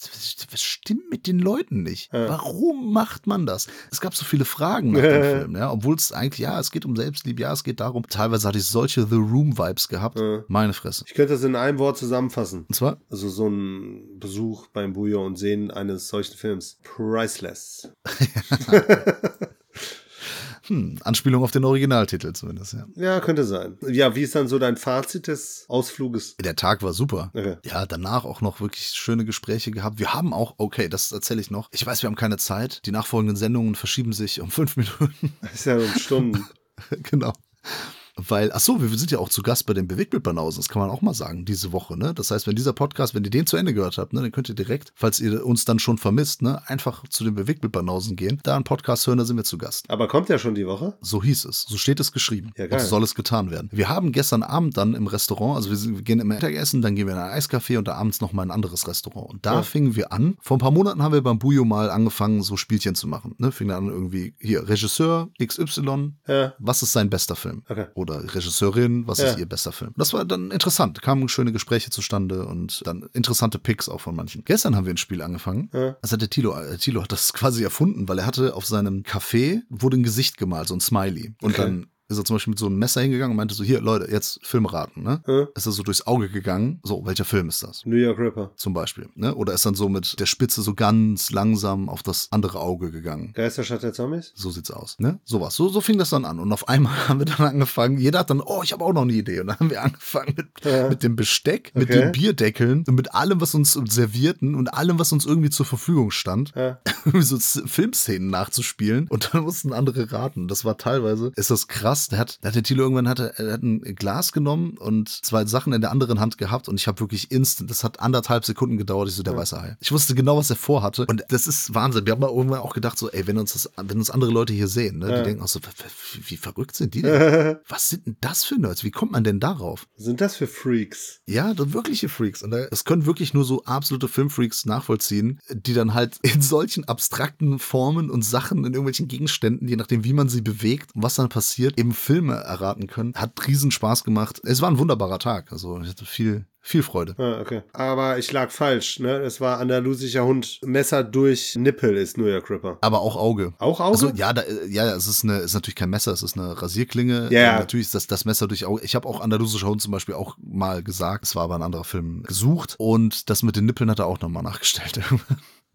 was stimmt mit den Leuten nicht? Ja. Warum macht man das? Es gab so viele Fragen nach dem (laughs) Film, ja, obwohl es eigentlich, ja, es geht um Selbstliebe, ja, es geht darum. Teilweise hatte ich solche The Room-Vibes gehabt. Meine Fresse. Ich könnte das in einem Wort zusammenfassen. Und zwar, Also so ein Besuch beim Bouillon und Sehen eines solchen Films. Priceless. (laughs) (laughs) hm, Anspielung auf den Originaltitel zumindest, ja. Ja, könnte sein. Ja, wie ist dann so dein Fazit des Ausfluges? Der Tag war super. Okay. Ja, danach auch noch wirklich schöne Gespräche gehabt. Wir haben auch, okay, das erzähle ich noch. Ich weiß, wir haben keine Zeit. Die nachfolgenden Sendungen verschieben sich um fünf (laughs) Minuten. Das ist ja um Stunden. (laughs) genau. Weil, ach so, wir sind ja auch zu Gast bei den Bewegtbildbanausen. Das kann man auch mal sagen, diese Woche, ne? Das heißt, wenn dieser Podcast, wenn ihr den zu Ende gehört habt, ne, dann könnt ihr direkt, falls ihr uns dann schon vermisst, ne, einfach zu den Bewegtbildbanausen gehen, da einen Podcast hören, da sind wir zu Gast. Aber kommt ja schon die Woche. So hieß es. So steht es geschrieben. Ja, geil. Und so soll es getan werden. Wir haben gestern Abend dann im Restaurant, also wir, sind, wir gehen im Mittagessen, dann gehen wir in ein Eiscafé und da abends nochmal in ein anderes Restaurant. Und da Ja. fingen wir an. Vor ein paar Monaten haben wir beim Bujo mal angefangen, so Spielchen zu machen. Ne? Fingen an irgendwie, hier, Regisseur XY, Ja. was ist sein bester Film? Okay. Oder Regisseurin, was Ja. ist ihr bester Film? Das war dann interessant. Kamen schöne Gespräche zustande und dann interessante Picks auch von manchen. Gestern haben wir ein Spiel angefangen. Ja. Hat der Tilo, äh, Tilo hat das quasi erfunden, weil er hatte auf seinem Café wurde ein Gesicht gemalt, so ein Smiley. Und Okay. dann ist er zum Beispiel mit so einem Messer hingegangen und meinte so, hier, Leute, jetzt Film raten, ne? Ja. Ist er so durchs Auge gegangen, so, welcher Film ist das? New York Ripper. Zum Beispiel, ne? Oder ist dann so mit der Spitze so ganz langsam auf das andere Auge gegangen. Geisterstadt der Zombies? So sieht's aus, ne? Sowas. So, so fing das dann an. Und auf einmal (laughs) haben wir dann angefangen, jeder hat dann, oh, ich habe auch noch eine Idee. Und dann haben wir angefangen mit, Ja. mit dem Besteck, mit Okay. den Bierdeckeln und mit allem, was uns servierten und allem, was uns irgendwie zur Verfügung stand, Ja. (laughs) so Filmszenen nachzuspielen. Und dann mussten andere raten. Das war teilweise, ist das krass. Der hat, der hat der Thilo irgendwann hatte, er hat ein Glas genommen und zwei Sachen in der anderen Hand gehabt und ich habe wirklich instant, das hat anderthalb Sekunden gedauert, ich so, der weiße Hai. Ich wusste genau, was er vorhatte. Und das ist Wahnsinn. Wir haben mal irgendwann auch gedacht, so, ey, wenn uns das, wenn uns andere Leute hier sehen, ne, Ja. die denken auch so, wie, verrückt sind die (laughs) denn? Was sind denn das für Nerds? Wie kommt man denn darauf? Sind das für Freaks? Ja, das wirkliche Freaks. Und da- es können wirklich nur so absolute Filmfreaks nachvollziehen, die dann halt (laughs) in solchen abstrakten Formen und Sachen in irgendwelchen Gegenständen, je nachdem, wie man sie bewegt und was dann passiert, eben Filme erraten können. Hat riesen Spaß gemacht. Es war ein wunderbarer Tag. Also ich hatte viel, viel Freude. Ah, okay. Aber ich lag falsch, ne? Es war andalusischer Hund. Messer durch Nippel ist New York Ripper. Aber auch Auge. Auch Auge? Also ja, da, ja, es ist eine, ist natürlich kein Messer, es ist eine Rasierklinge. Ja, ja. Natürlich ist das, das Messer durch Auge. Ich habe auch andalusischer Hund zum Beispiel auch mal gesagt, es war aber ein anderer Film gesucht. Und das mit den Nippeln hat er auch nochmal nachgestellt. (laughs)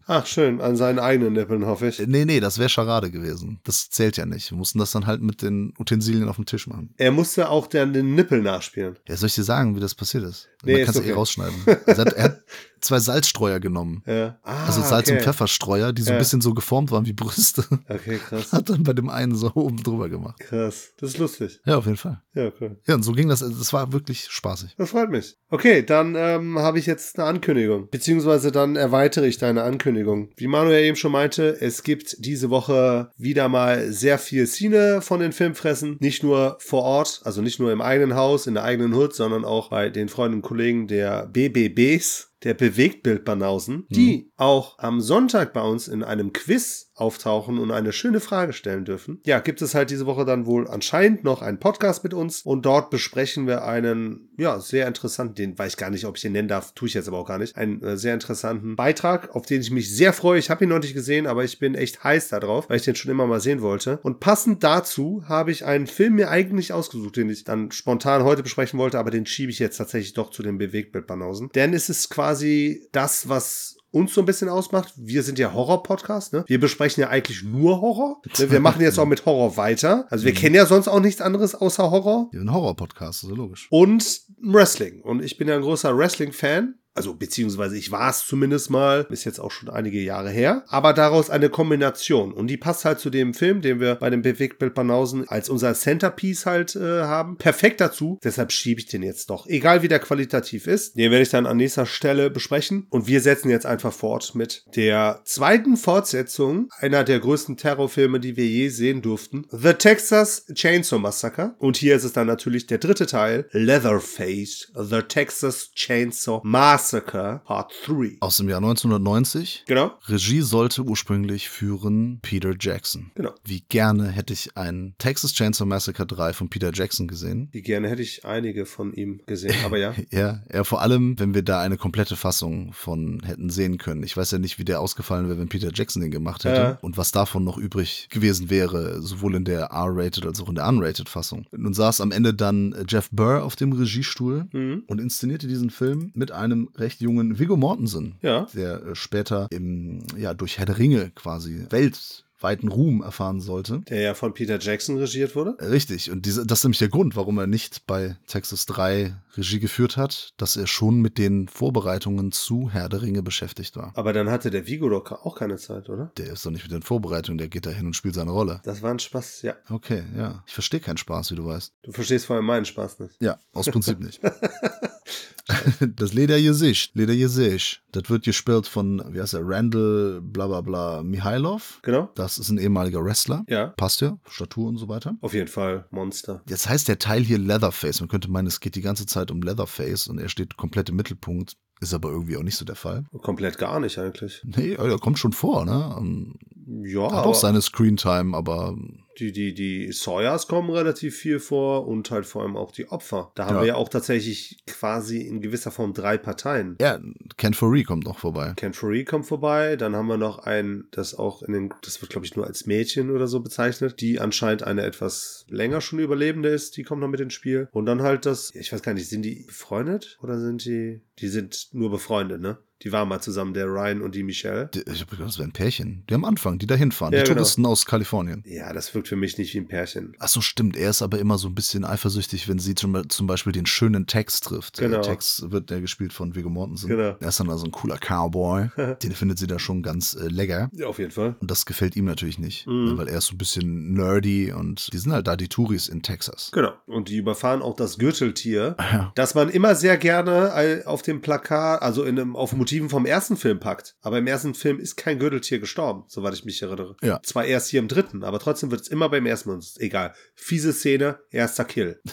Ach, schön. An seinen eigenen Nippeln, hoffe ich. nee, nee, das wäre Charade gewesen. Das zählt ja nicht. Wir mussten das dann halt mit den Utensilien auf dem Tisch machen. Er musste auch dann den Nippel nachspielen. Ja, soll ich dir sagen, wie das passiert ist? Nee, Man kann es okay. eh rausschneiden. er, hat, er hat (laughs) zwei Salzstreuer genommen. Ja. Ah, Also Salz- okay. und Pfefferstreuer, die so ein bisschen so geformt waren wie Brüste. Okay, krass. (laughs) Hat dann bei dem einen so oben drüber gemacht. Krass. Das ist lustig. Ja, auf jeden Fall. Ja, cool. Ja, und so ging das. Das war wirklich spaßig. Das freut mich. Okay, dann ähm, habe ich jetzt eine Ankündigung. Beziehungsweise dann erweitere ich deine Ankündigung. Wie Manuel eben schon meinte, es gibt diese Woche wieder mal sehr viel Szene von den Filmfressen. Nicht nur vor Ort, also nicht nur im eigenen Haus, in der eigenen Hut, sondern auch bei den Freunden und Kollegen der BBBs. Der Bewegtbildbanausen, die auch am Sonntag bei uns in einem Quiz auftauchen und eine schöne Frage stellen dürfen. Ja, gibt es halt diese Woche dann wohl anscheinend noch einen Podcast mit uns und dort besprechen wir einen, ja, sehr interessanten, den weiß ich gar nicht, ob ich den nennen darf, tue ich jetzt aber auch gar nicht, einen äh, sehr interessanten Beitrag, auf den ich mich sehr freue. Ich habe ihn noch nicht gesehen, aber ich bin echt heiß darauf, weil ich den schon immer mal sehen wollte. Und passend dazu habe ich einen Film mir eigentlich ausgesucht, den ich dann spontan heute besprechen wollte, aber den schiebe ich jetzt tatsächlich doch zu den Bewegtbildbanausen. Denn es ist quasi das, was uns so ein bisschen ausmacht. Wir sind ja Horror-Podcast, ne? Wir besprechen ja eigentlich nur Horror. Ne? Wir machen jetzt auch mit Horror weiter. Also wir kennen ja sonst auch nichts anderes außer Horror Ja, ein Horror-Podcast, also logisch. und Wrestling. Und ich bin ja ein großer Wrestling-Fan. Also beziehungsweise ich war es zumindest mal, ist jetzt auch schon einige Jahre her, aber daraus eine Kombination. Und die passt halt zu dem Film, den wir bei dem Bewegtbild Banausen als unser Centerpiece halt äh, haben, perfekt dazu. Deshalb schiebe ich den jetzt doch, egal wie der qualitativ ist. Den werde ich dann an nächster Stelle besprechen. Und wir setzen jetzt einfach fort mit der zweiten Fortsetzung einer der größten Terrorfilme, die wir je sehen durften, The Texas Chainsaw Massacre. Und hier ist es dann natürlich der dritte Teil, Leatherface, The Texas Chainsaw Massacre Part 3. Aus dem Jahr 1990. Genau. Regie sollte ursprünglich führen Peter Jackson. Genau. Wie gerne hätte ich ein Texas Chainsaw Massacre 3 von Peter Jackson gesehen. Wie gerne hätte ich einige von ihm gesehen, aber ja. (laughs) Ja, ja, vor allem, wenn wir da eine komplette Fassung von hätten sehen können. Ich weiß ja nicht, wie der ausgefallen wäre, wenn Peter Jackson den gemacht hätte Ja. und was davon noch übrig gewesen wäre, sowohl in der R-rated als auch in der unrated Fassung. Nun saß am Ende dann Jeff Burr auf dem Regiestuhl Mhm. und inszenierte diesen Film mit einem recht jungen Viggo Mortensen, Ja. der äh, später im, ja, durch Herr der Ringe quasi weltweiten Ruhm erfahren sollte. Der ja von Peter Jackson regiert wurde. Richtig, und diese, das ist nämlich der Grund, warum er nicht bei Texas 3 Regie geführt hat, dass er schon mit den Vorbereitungen zu Herr der Ringe beschäftigt war. Aber dann hatte der Vigo doch auch keine Zeit, oder? Der ist doch nicht mit den Vorbereitungen, der geht da hin und spielt seine Rolle. Das war ein Spaß, ja. Okay, ja. Ich verstehe keinen Spaß, wie du weißt. Du verstehst vor allem meinen Spaß nicht. Ja, aus Prinzip nicht. (laughs) das Ledergesicht, Ledergesicht, das wird gespielt von, wie heißt er, Randall bla bla bla Mihailov. Genau. Das ist ein ehemaliger Wrestler. Ja. Passt ja, Statur und so weiter. Auf jeden Fall Monster. Jetzt heißt der Teil hier Leatherface. Man könnte meinen, es geht die ganze Zeit um Leatherface und er steht komplett im Mittelpunkt. Ist aber irgendwie auch nicht so der Fall. Komplett gar nicht eigentlich. Nee, er kommt schon vor, ne? Ja, Hat auch seine Screentime, aber die, die, die Sawyers kommen relativ viel vor und halt vor allem auch die Opfer. Da haben Ja. wir ja auch tatsächlich quasi in gewisser Form drei Parteien. ja, Ken Foree kommt noch vorbei. Ken Foree kommt vorbei, dann haben wir noch einen, das auch in den, das wird glaube ich nur als Mädchen oder so bezeichnet, die anscheinend eine etwas länger schon Überlebende ist, die kommt noch mit ins Spiel. Und dann halt das, ich weiß gar nicht, sind die befreundet oder sind die, die sind nur befreundet, ne? Die waren mal zusammen, der Ryan und die Michelle. Ich gedacht, das wäre ein Pärchen. Die am Anfang, die da hinfahren. Ja, die genau. Touristen aus Kalifornien. Ja, das wirkt für mich nicht wie ein Pärchen. Ach so, stimmt. Er ist aber immer so ein bisschen eifersüchtig, wenn sie zum, zum Beispiel den schönen Text trifft. Genau. Der Text wird ja gespielt von Viggo Mortensen. Genau. Er ist dann also ein cooler Cowboy. (laughs) den findet sie da schon ganz äh, lecker. Ja, auf jeden Fall. Und das gefällt ihm natürlich nicht, Mhm. ne, weil er ist so ein bisschen nerdy und die sind halt da die Touris in Texas. Genau. Und die überfahren auch das Gürteltier, (laughs) Ja. das man immer sehr gerne auf dem Plakat, also in einem, auf Motiven vom ersten Film packt. Aber im ersten Film ist kein Gürteltier gestorben, soweit ich mich erinnere. Ja. Zwar erst hier im dritten, aber trotzdem wird es immer beim ersten ist egal. Fiese Szene, erster Kill. (laughs)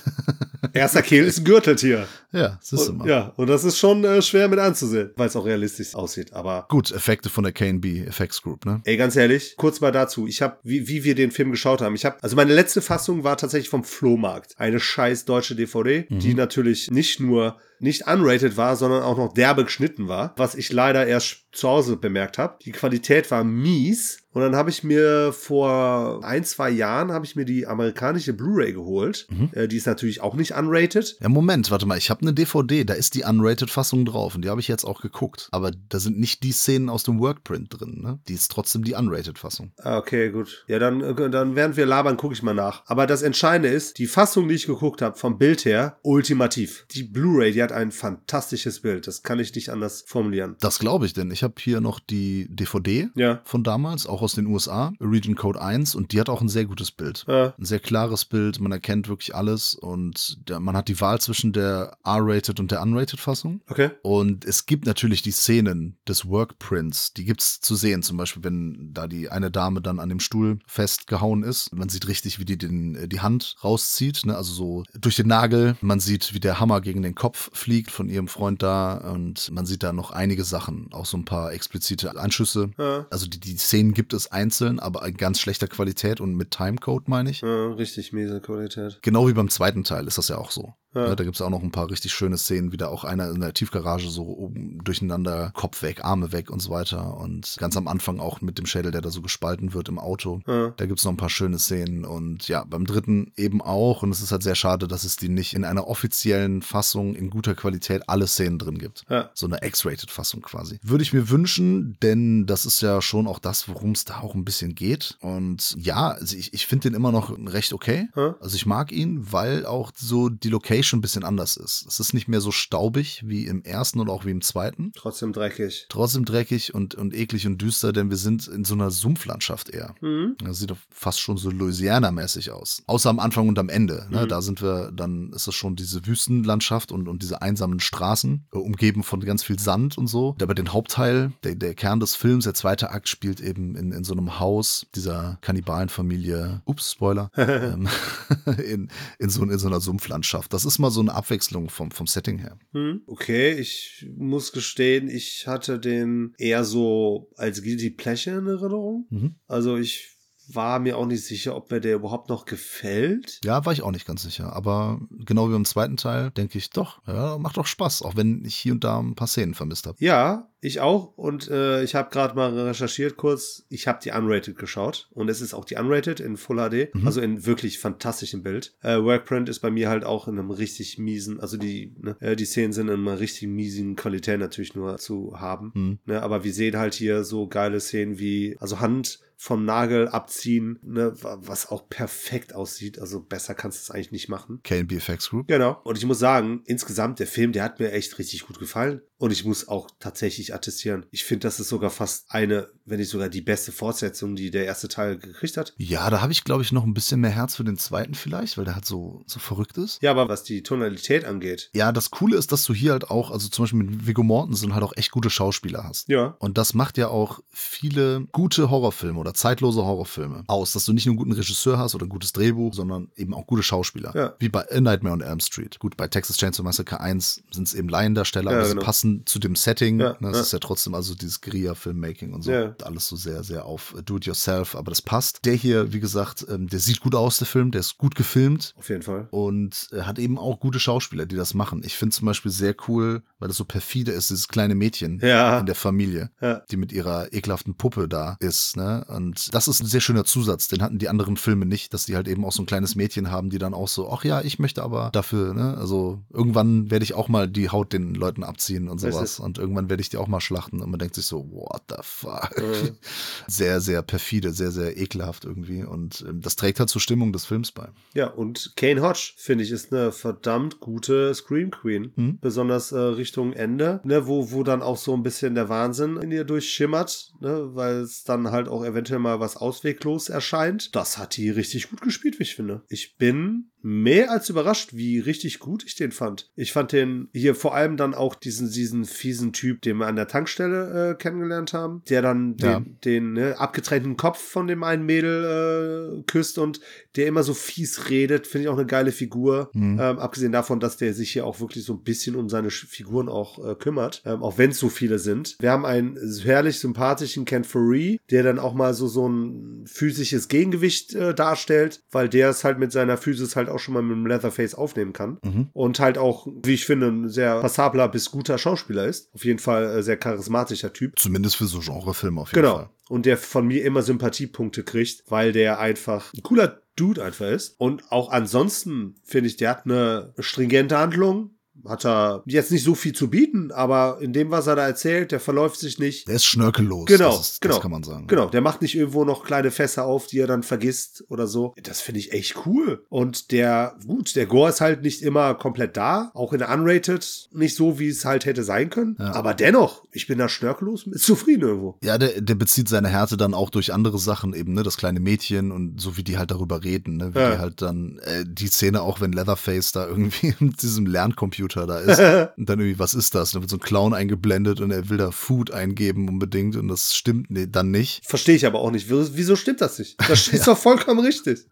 Erster Kill ist ein Gürteltier. Ja, du Und, mal. ja, und das ist schon äh, schwer mit anzusehen, weil es auch realistisch aussieht. Aber Gut, Effekte von der KNB Effects Group, ne? Ey, ganz ehrlich, kurz mal dazu. Ich habe, wie, wie wir den Film geschaut haben, ich habe, also meine letzte Fassung war tatsächlich vom Flohmarkt. Eine scheiß deutsche DVD, die natürlich nicht nur nicht unrated war, sondern auch noch derbe geschnitten war, was ich leider erst zu Hause bemerkt habe. Die Qualität war mies. Und dann habe ich mir vor ein, zwei Jahren habe ich mir die amerikanische Blu-ray geholt. Äh, die ist natürlich auch nicht unrated. Ja, Moment, warte mal, ich habe eine DVD, da ist die Unrated-Fassung drauf und die habe ich jetzt auch geguckt. Aber da sind nicht die Szenen aus dem Workprint drin, ne? Die ist trotzdem die Unrated-Fassung. Ah, Okay, gut. Ja, dann, äh, dann während wir labern, gucke ich mal nach. Aber das Entscheidende ist, die Fassung, die ich geguckt habe, vom Bild her, ultimativ. Die Blu-ray, die hat ein fantastisches Bild. Das kann ich nicht anders formulieren. Das glaube ich, denn ich habe hier noch die DVD Ja. von damals, auch aus den USA, Region Code 1, und die hat auch ein sehr gutes Bild. Ja. Ein sehr klares Bild, man erkennt wirklich alles und der, man hat die Wahl zwischen der R-Rated und der Unrated-Fassung. Okay. Und es gibt natürlich die Szenen des Workprints, die gibt's zu sehen. Zum Beispiel, wenn da die eine Dame dann an dem Stuhl festgehauen ist. Man sieht richtig, wie die den, äh, die Hand rauszieht, ne? also so durch den Nagel. Man sieht, wie der Hammer gegen den Kopf fliegt von ihrem Freund da. Und man sieht da noch einige Sachen, auch so ein paar explizite Anschüsse. Ja. Also die, die Szenen gibt es einzeln, aber in ganz schlechter Qualität und mit Timecode, meine ich. Ja, richtig miese Qualität. Genau wie beim zweiten Teil ist das ja auch so. Ja. Ja, da gibt's auch noch ein paar richtig schöne Szenen, wie da auch einer in der Tiefgarage so oben durcheinander, Kopf weg, Arme weg und so weiter. Und ganz am Anfang auch mit dem Schädel, der da so gespalten wird im Auto. Ja. Da gibt's noch ein paar schöne Szenen. Und ja, beim dritten eben auch. Und es ist halt sehr schade, dass es die nicht in einer offiziellen Fassung in guter Qualität alle Szenen drin gibt. Ja. So eine X-Rated-Fassung quasi. Würde ich mir wünschen, denn das ist ja schon auch das, worum es da auch ein bisschen geht. Und ja, also ich, ich finde den immer noch recht okay. Also ich mag ihn, weil auch so die Location ein bisschen anders ist. Es ist nicht mehr so staubig wie im ersten und auch wie im zweiten. Trotzdem dreckig. Trotzdem dreckig und, und eklig und düster, denn wir sind in so einer Sumpflandschaft eher. Mhm. Das sieht doch fast schon so Louisiana-mäßig aus. Außer am Anfang und am Ende. Ne? Mhm. Da sind wir, dann ist es schon diese Wüstenlandschaft und, und diese einsamen Straßen, umgeben von ganz viel Sand und so. Aber den Hauptteil, der, der Kern des Films, der zweite Akt, spielt eben in, in so einem Haus dieser Kannibalenfamilie. Ups, Spoiler. (laughs) ähm, (laughs) in, in, so, in so einer Sumpflandschaft. Das ist mal so eine Abwechslung vom, vom Setting her. Hm. Okay, ich muss gestehen, ich hatte den eher so als Guilty Pleasure in Erinnerung. Mhm. Also ich war mir auch nicht sicher, ob mir der überhaupt noch gefällt. Ja, war ich auch nicht ganz sicher. Aber genau wie beim zweiten Teil denke ich doch, ja, macht doch Spaß, auch wenn ich hier und da ein paar Szenen vermisst habe. Ja, ich auch. Und äh, ich habe gerade mal recherchiert kurz. Ich habe die Unrated geschaut. Und es ist auch die Unrated in Full HD. Mhm. Also in wirklich fantastischem Bild. Äh, Workprint ist bei mir halt auch in einem richtig miesen, also die, ne, äh, die Szenen sind in einer richtig miesen Qualität natürlich nur zu haben. Mhm. Ne, aber wir sehen halt hier so geile Szenen wie, also Hand vom Nagel abziehen, ne, wa- was auch perfekt aussieht. Also besser kannst du es eigentlich nicht machen. KNB Effects Group. Genau. Und ich muss sagen, insgesamt, der Film, der hat mir echt richtig gut gefallen. Und ich muss auch tatsächlich attestieren, ich finde, das ist sogar fast eine, wenn nicht sogar die beste Fortsetzung, die der erste Teil gekriegt hat. Ja, da habe ich, glaube ich, noch ein bisschen mehr Herz für den zweiten vielleicht, weil der halt so, so verrückt ist. Ja, aber was die Tonalität angeht. Ja, das Coole ist, dass du hier halt auch, also zum Beispiel mit Viggo Mortensen halt auch echt gute Schauspieler hast. Ja. Und das macht ja auch viele gute Horrorfilme oder zeitlose Horrorfilme aus, dass du nicht nur einen guten Regisseur hast oder ein gutes Drehbuch, sondern eben auch gute Schauspieler. Ja. Wie bei A Nightmare on Elm Street. Gut, bei Texas Chainsaw Massacre 1 sind es eben Laiendarsteller, Ja, aber genau. sie passen zu dem Setting. Ja, ne, das ja. ist ja trotzdem also dieses Guerilla-Filmmaking und so. Ja. Alles so sehr, sehr auf Do-it-yourself, aber das passt. Der hier, wie gesagt, ähm, der sieht gut aus, der Film, der ist gut gefilmt. Auf jeden Fall. Und er hat eben auch gute Schauspieler, die das machen. Ich finde zum Beispiel sehr cool, weil das so perfide ist, dieses kleine Mädchen in der Familie, die mit ihrer ekelhaften Puppe da ist. Ne? Und das ist ein sehr schöner Zusatz, den hatten die anderen Filme nicht, dass die halt eben auch so ein kleines Mädchen haben, die dann auch so, ach ja, ich möchte aber dafür, ne? also irgendwann werde ich auch mal die Haut den Leuten abziehen und Das sowas. Und irgendwann werde ich die auch mal schlachten. Und man denkt sich so, what the fuck? Mhm. (laughs) Sehr, sehr perfide, sehr, sehr ekelhaft irgendwie. Und ähm, das trägt halt zur Stimmung des Films bei. Ja, und Kane Hodge, finde ich, ist eine verdammt gute Scream Queen. Mhm. Besonders äh, Richtung Ende, ne, wo, wo dann auch so ein bisschen der Wahnsinn in ihr durchschimmert, ne, weil es dann halt auch eventuell mal was ausweglos erscheint. Das hat die richtig gut gespielt, wie ich finde. Ich bin mehr als überrascht, wie richtig gut ich den fand. Ich fand den hier vor allem dann auch diesen, diesen fiesen Typ, den wir an der Tankstelle äh, kennengelernt haben, der dann den, Ja. den ne, abgetrennten Kopf von dem einen Mädel äh, küsst und der immer so fies redet, finde ich auch eine geile Figur. Mhm. Ähm, abgesehen davon, dass der sich hier auch wirklich so ein bisschen um seine Figuren auch äh, kümmert, ähm, auch wenn es so viele sind. Wir haben einen herrlich sympathischen Ken Faree, der dann auch mal so so ein physisches Gegengewicht äh, darstellt, weil der es halt mit seiner Physis halt auch schon mal mit dem Leatherface aufnehmen kann mhm. und halt auch, wie ich finde, ein sehr passabler bis guter Schauspieler ist. Auf jeden Fall äh, sehr charismatischer Typ. Zumindest für so Genrefilme auf jeden genau. Fall. Genau. Und der von mir immer Sympathiepunkte kriegt, weil der einfach ein cooler Dude einfach ist. Und auch ansonsten finde ich, der hat eine stringente Handlung hat er jetzt nicht so viel zu bieten, aber in dem, was er da erzählt, der verläuft sich nicht. Der ist schnörkellos. Genau, das, ist, genau. das kann man sagen. Genau, der macht nicht irgendwo noch kleine Fässer auf, die er dann vergisst oder so. Das finde ich echt cool. Und der, gut, der Gore ist halt nicht immer komplett da, auch in der Unrated nicht so, wie es halt hätte sein können. Ja. Aber dennoch, ich bin da schnörkellos, mit zufrieden irgendwo. Ja, der, der bezieht seine Härte dann auch durch andere Sachen eben, ne, das kleine Mädchen und so wie die halt darüber reden, ne, wie ja. die halt dann, äh, die Szene auch, wenn Leatherface da irgendwie (laughs) mit diesem Lerncomputer da ist. (laughs) und dann irgendwie, was ist das? Dann wird so ein Clown eingeblendet und er will da Food eingeben unbedingt und das stimmt dann nicht. Verstehe ich aber auch nicht. Wieso stimmt das nicht? Das (laughs) ist doch vollkommen richtig.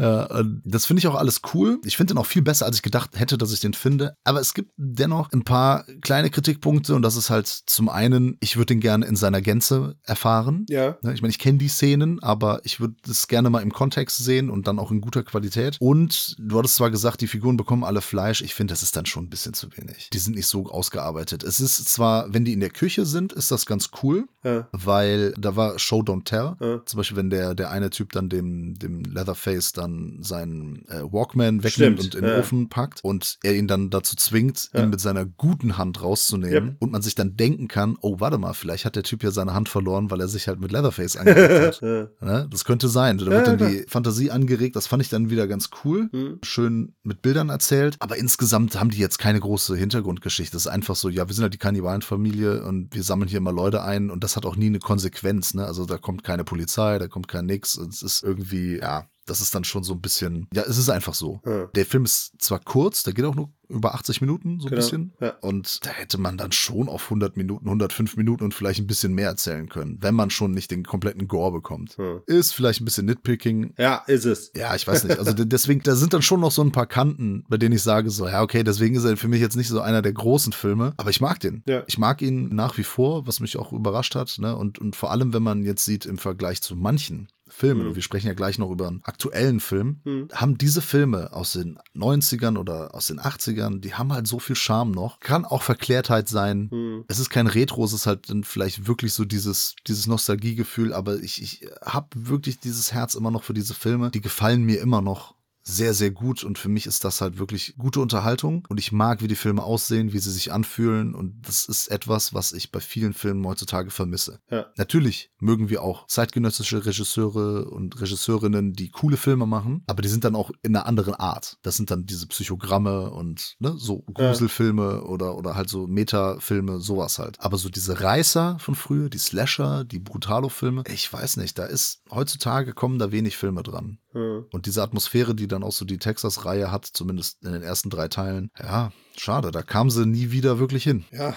Ja, das finde ich auch alles cool. Ich finde den auch viel besser, als ich gedacht hätte, dass ich den finde. Aber es gibt dennoch ein paar kleine Kritikpunkte und das ist halt zum einen, ich würde den gerne in seiner Gänze erfahren. Ja. Ne, ich meine, ich kenne die Szenen, aber ich würde es gerne mal im Kontext sehen und dann auch in guter Qualität. Und du hattest zwar gesagt, die Figuren bekommen alle Fleisch. Ich finde, das ist dann schon ein bisschen zu wenig. Die sind nicht so ausgearbeitet. Es ist zwar, wenn die in der Küche sind, ist das ganz cool, ja. weil da war Show Don't Tell. Ja. Zum Beispiel, wenn der, der eine Typ dann dem, dem Leatherface dann dann seinen äh, Walkman wegnimmt Stimmt, und in den ja. Ofen packt und er ihn dann dazu zwingt, ja. ihn mit seiner guten Hand rauszunehmen ja. und man sich dann denken kann, oh, warte mal, vielleicht hat der Typ ja seine Hand verloren, weil er sich halt mit Leatherface (laughs) angelegt hat. ne? Das könnte sein. Da wird dann die Fantasie angeregt. Das fand ich dann wieder ganz cool. Mhm. Schön mit Bildern erzählt. Aber insgesamt haben die jetzt keine große Hintergrundgeschichte. Es ist einfach so, ja, wir sind halt die Kannibalenfamilie und wir sammeln hier immer Leute ein und das hat auch nie eine Konsequenz. Ne? Also da kommt keine Polizei, da kommt kein Nix. Es ist irgendwie, ja, das ist dann schon so ein bisschen, ja, es ist einfach so. Ja. Der Film ist zwar kurz, der geht auch nur über 80 Minuten, so ein genau. bisschen. Ja. Und da hätte man dann schon auf 100 Minuten, 105 Minuten und vielleicht ein bisschen mehr erzählen können, wenn man schon nicht den kompletten Gore bekommt. Ja. Ist vielleicht ein bisschen Nitpicking. Ja, ist es. Ja, ich weiß nicht. Also (laughs) deswegen, da sind dann schon noch so ein paar Kanten, bei denen ich sage so, ja, okay, deswegen ist er für mich jetzt nicht so einer der großen Filme, aber ich mag den. Ja. Ich mag ihn nach wie vor, was mich auch überrascht hat. Ne? Und, und vor allem, wenn man jetzt sieht im Vergleich zu manchen Filmen, mhm. und wir sprechen ja gleich noch über einen aktuellen Film, mhm. haben diese Filme aus den 90ern oder aus den 80ern, die haben halt so viel Charme noch. Kann auch Verklärtheit sein. Mhm. Es ist kein Retro, es ist halt dann vielleicht wirklich so dieses, dieses Nostalgiegefühl, aber ich, ich habe wirklich dieses Herz immer noch für diese Filme. Die gefallen mir immer noch sehr, sehr gut und für mich ist das halt wirklich gute Unterhaltung und ich mag, wie die Filme aussehen, wie sie sich anfühlen und das ist etwas, was ich bei vielen Filmen heutzutage vermisse. Ja. Natürlich mögen wir auch zeitgenössische Regisseure und Regisseurinnen, die coole Filme machen, aber die sind dann auch in einer anderen Art. Das sind dann diese Psychogramme und ne, so Gruselfilme ja. oder, oder halt so Metafilme, sowas halt. Aber so diese Reißer von früher, die Slasher, die Brutalo-Filme, ich weiß nicht, da ist heutzutage kommen da wenig Filme dran. Ja. Und diese Atmosphäre, die dann dann auch so die Texas-Reihe hat, zumindest in den ersten drei Teilen. Ja, schade, da kam sie nie wieder wirklich hin. Ja,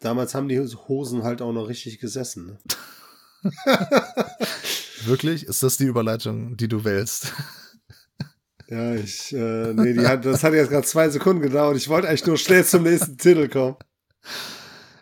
damals haben die Hosen halt auch noch richtig gesessen. Ne? (laughs) wirklich? Ist das die Überleitung, die du wählst? (laughs) Ja, ich, äh, nee, die hat, das hat jetzt gerade zwei Sekunden gedauert. Ich wollte eigentlich nur schnell zum nächsten Titel kommen.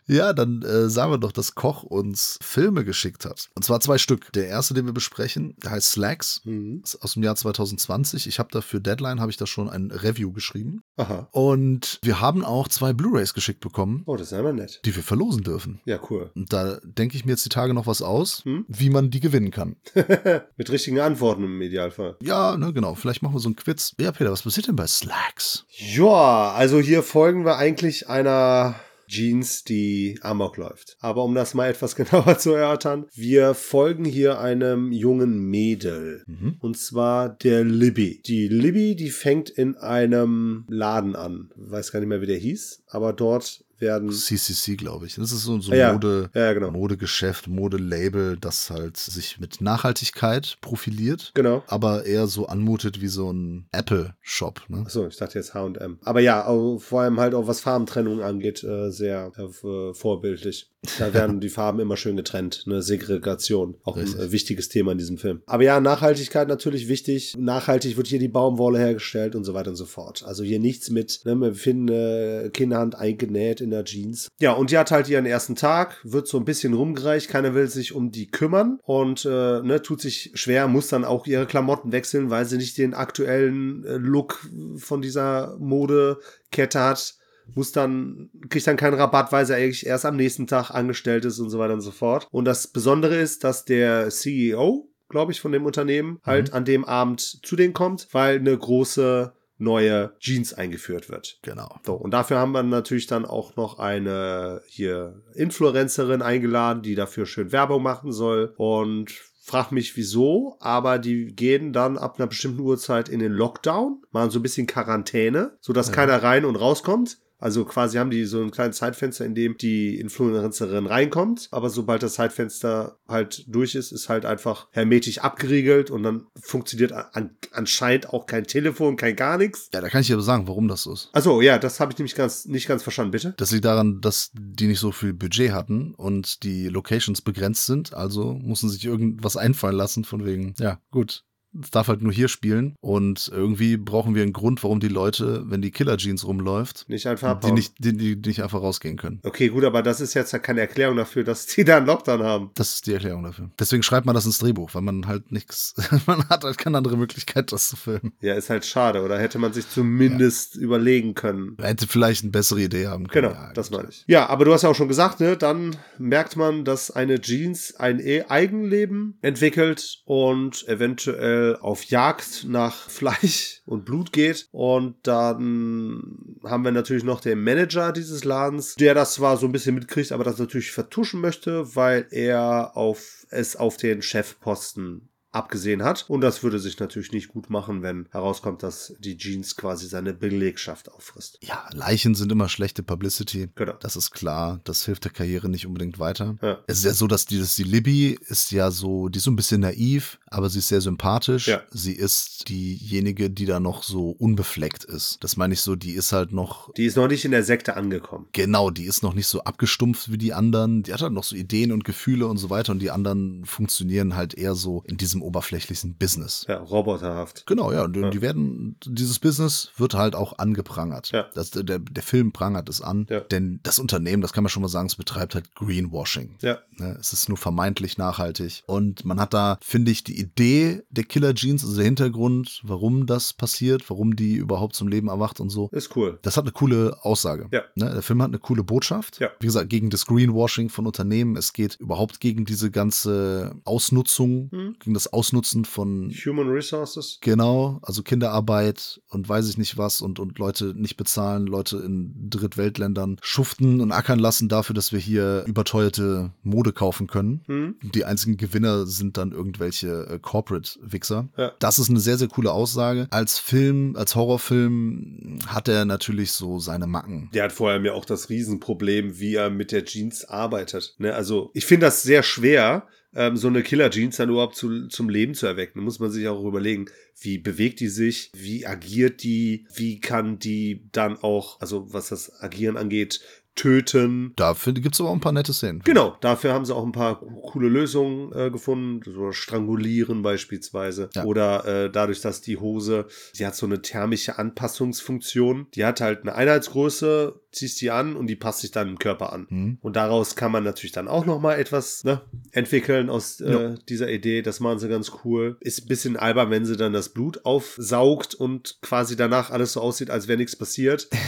Ja, dann äh, sagen wir doch, dass Koch uns Filme geschickt hat. Und zwar zwei Stück. Der erste, den wir besprechen, der heißt Slacks, mhm. ist aus dem Jahr 2020. Ich habe dafür Deadline, habe ich da schon ein Review geschrieben. Aha. Und wir haben auch zwei Blu-rays geschickt bekommen. Oh, das ist aber nett. Die wir verlosen dürfen. Ja, cool. Und da denke ich mir jetzt die Tage noch was aus, hm? wie man die gewinnen kann. (laughs) Mit richtigen Antworten im Idealfall. Ja, ne, genau. Vielleicht machen wir so einen Quiz. Ja, Peter, was passiert denn bei Slacks? Ja, also hier folgen wir eigentlich einer Jeans, die Amok läuft. Aber um das mal (laughs) etwas genauer zu erörtern, wir folgen hier einem jungen Mädel. Mhm. Und zwar der Libby. Die Libby, die fängt in einem Laden an. Weiß gar nicht mehr, wie der hieß, aber dort werden. CCC, glaube ich. Das ist so, so ein ja, Mode, ja, genau. Modegeschäft, Modelabel, das halt sich mit Nachhaltigkeit profiliert. Genau. Aber eher so anmutet wie so ein Apple-Shop. Ne? Achso, ich dachte jetzt HM. Aber ja, vor allem halt auch was Farbentrennung angeht, äh, sehr äh, vorbildlich. Da werden die Farben immer schön getrennt. Eine Segregation. Auch Richtig. ein äh, wichtiges Thema in diesem Film. Aber ja, Nachhaltigkeit natürlich wichtig. Nachhaltig wird hier die Baumwolle hergestellt und so weiter und so fort. Also hier nichts mit, ne, wir finden äh, Kinderhand eingenäht in der Jeans. Ja, und die hat halt ihren ersten Tag, wird so ein bisschen rumgereicht. Keiner will sich um die kümmern und äh, ne, tut sich schwer, muss dann auch ihre Klamotten wechseln, weil sie nicht den aktuellen äh, Look von dieser Modekette hat muss dann, kriegt dann keinen Rabatt, weil sie eigentlich erst am nächsten Tag angestellt ist und so weiter und so fort. Und das Besondere ist, dass der CEO, glaube ich, von dem Unternehmen halt mhm. an dem Abend zu denen kommt, weil eine große neue Jeans eingeführt wird. Genau. So, und dafür haben wir natürlich dann auch noch eine hier Influencerin eingeladen, die dafür schön Werbung machen soll und frag mich wieso, aber die gehen dann ab einer bestimmten Uhrzeit in den Lockdown, machen so ein bisschen Quarantäne, sodass ja. keiner rein und rauskommt. Also quasi haben die so ein kleines Zeitfenster, in dem die Influencerin reinkommt, aber sobald das Zeitfenster halt durch ist, ist halt einfach hermetisch abgeriegelt und dann funktioniert an, anscheinend auch kein Telefon, kein gar nichts. Ja, da kann ich aber sagen, warum das so ist. Also ja, das habe ich nämlich ganz, nicht ganz verstanden, bitte. Das liegt daran, dass die nicht so viel Budget hatten und die Locations begrenzt sind, also mussten sich irgendwas einfallen lassen von wegen, ja, gut, es darf halt nur hier spielen. Und irgendwie brauchen wir einen Grund, warum die Leute, wenn die Killer Jeans rumläuft, nicht einfach die nicht, die, die, nicht einfach rausgehen können. Okay, gut, aber das ist jetzt ja keine Erklärung dafür, dass die da einen Lockdown haben. Das ist die Erklärung dafür. Deswegen schreibt man das ins Drehbuch, weil man halt nichts, (laughs) man hat halt keine andere Möglichkeit, das zu filmen. Ja, ist halt schade. Oder hätte man sich zumindest ja. überlegen können. Man hätte vielleicht eine bessere Idee haben können. Genau, ja, das meine ich. Ja, aber du hast ja auch schon gesagt, ne, dann merkt man, dass eine Jeans ein e Eigenleben entwickelt und eventuell auf Jagd nach (laughs) Fleisch und Blut geht. Und dann haben wir natürlich noch den Manager dieses Ladens, der das zwar so ein bisschen mitkriegt, aber das natürlich vertuschen möchte, weil er auf es auf den Chefposten abgesehen hat. Und das würde sich natürlich nicht gut machen, wenn herauskommt, dass die Jeans quasi seine Belegschaft auffrisst. Ja, Leichen sind immer schlechte Publicity. Genau. Das ist klar. Das hilft der Karriere nicht unbedingt weiter. Ja. Es ist ja so, dass die, dass die Libby ist ja so, die ist so ein bisschen naiv, aber sie ist sehr sympathisch. Ja. Sie ist diejenige, die da noch so unbefleckt ist. Das meine ich so, die ist halt noch. Die ist noch nicht in der Sekte angekommen. Genau, die ist noch nicht so abgestumpft wie die anderen. Die hat halt noch so Ideen und Gefühle und so weiter und die anderen funktionieren halt eher so in diesem oberflächlichen Business. Ja, roboterhaft. Genau, ja. Die, ja. die werden, dieses Business wird halt auch angeprangert. Ja. Das, der, der Film prangert es an. Ja. Denn das Unternehmen, das kann man schon mal sagen, es betreibt halt Greenwashing. Ja. Ne, es ist nur vermeintlich nachhaltig. Und man hat da, finde ich, die Idee der Killer Jeans, also der Hintergrund, warum das passiert, warum die überhaupt zum Leben erwacht und so. Ist cool. Das hat eine coole Aussage. Ja. Ne, der Film hat eine coole Botschaft. Ja. Wie gesagt, gegen das Greenwashing von Unternehmen. Es geht überhaupt gegen diese ganze Ausnutzung, mhm. gegen das Ausnutzen von Human Resources. Genau, also Kinderarbeit und weiß ich nicht was und, und Leute nicht bezahlen, Leute in Drittweltländern schuften und ackern lassen dafür, dass wir hier überteuerte Mode kaufen können. Hm. Die einzigen Gewinner sind dann irgendwelche äh, Corporate-Wichser. Ja. Das ist eine sehr, sehr coole Aussage. Als Film, als Horrorfilm hat er natürlich so seine Macken. Der hat vor allem ja auch das Riesenproblem, wie er mit der Jeans arbeitet. Ne? Also ich finde das sehr schwer, ähm, so eine Killer-Jeans dann überhaupt zu, zum Leben zu erwecken. Da muss man sich auch überlegen, wie bewegt die sich, wie agiert die, wie kann die dann auch, also was das Agieren angeht, töten. Dafür gibt es aber auch ein paar nette Szenen. Genau, dafür haben sie auch ein paar coole Lösungen äh, gefunden. So Strangulieren beispielsweise. Ja. Oder äh, dadurch, dass die Hose, die hat so eine thermische Anpassungsfunktion. Die hat halt eine Einheitsgröße, ziehst die an und die passt sich dann im Körper an. Mhm. Und daraus kann man natürlich dann auch nochmal etwas ne, entwickeln aus äh, dieser Idee. Das machen sie ganz cool. Ist ein bisschen albern, wenn sie dann das Blut aufsaugt und quasi danach alles so aussieht, als wäre nichts passiert. (laughs)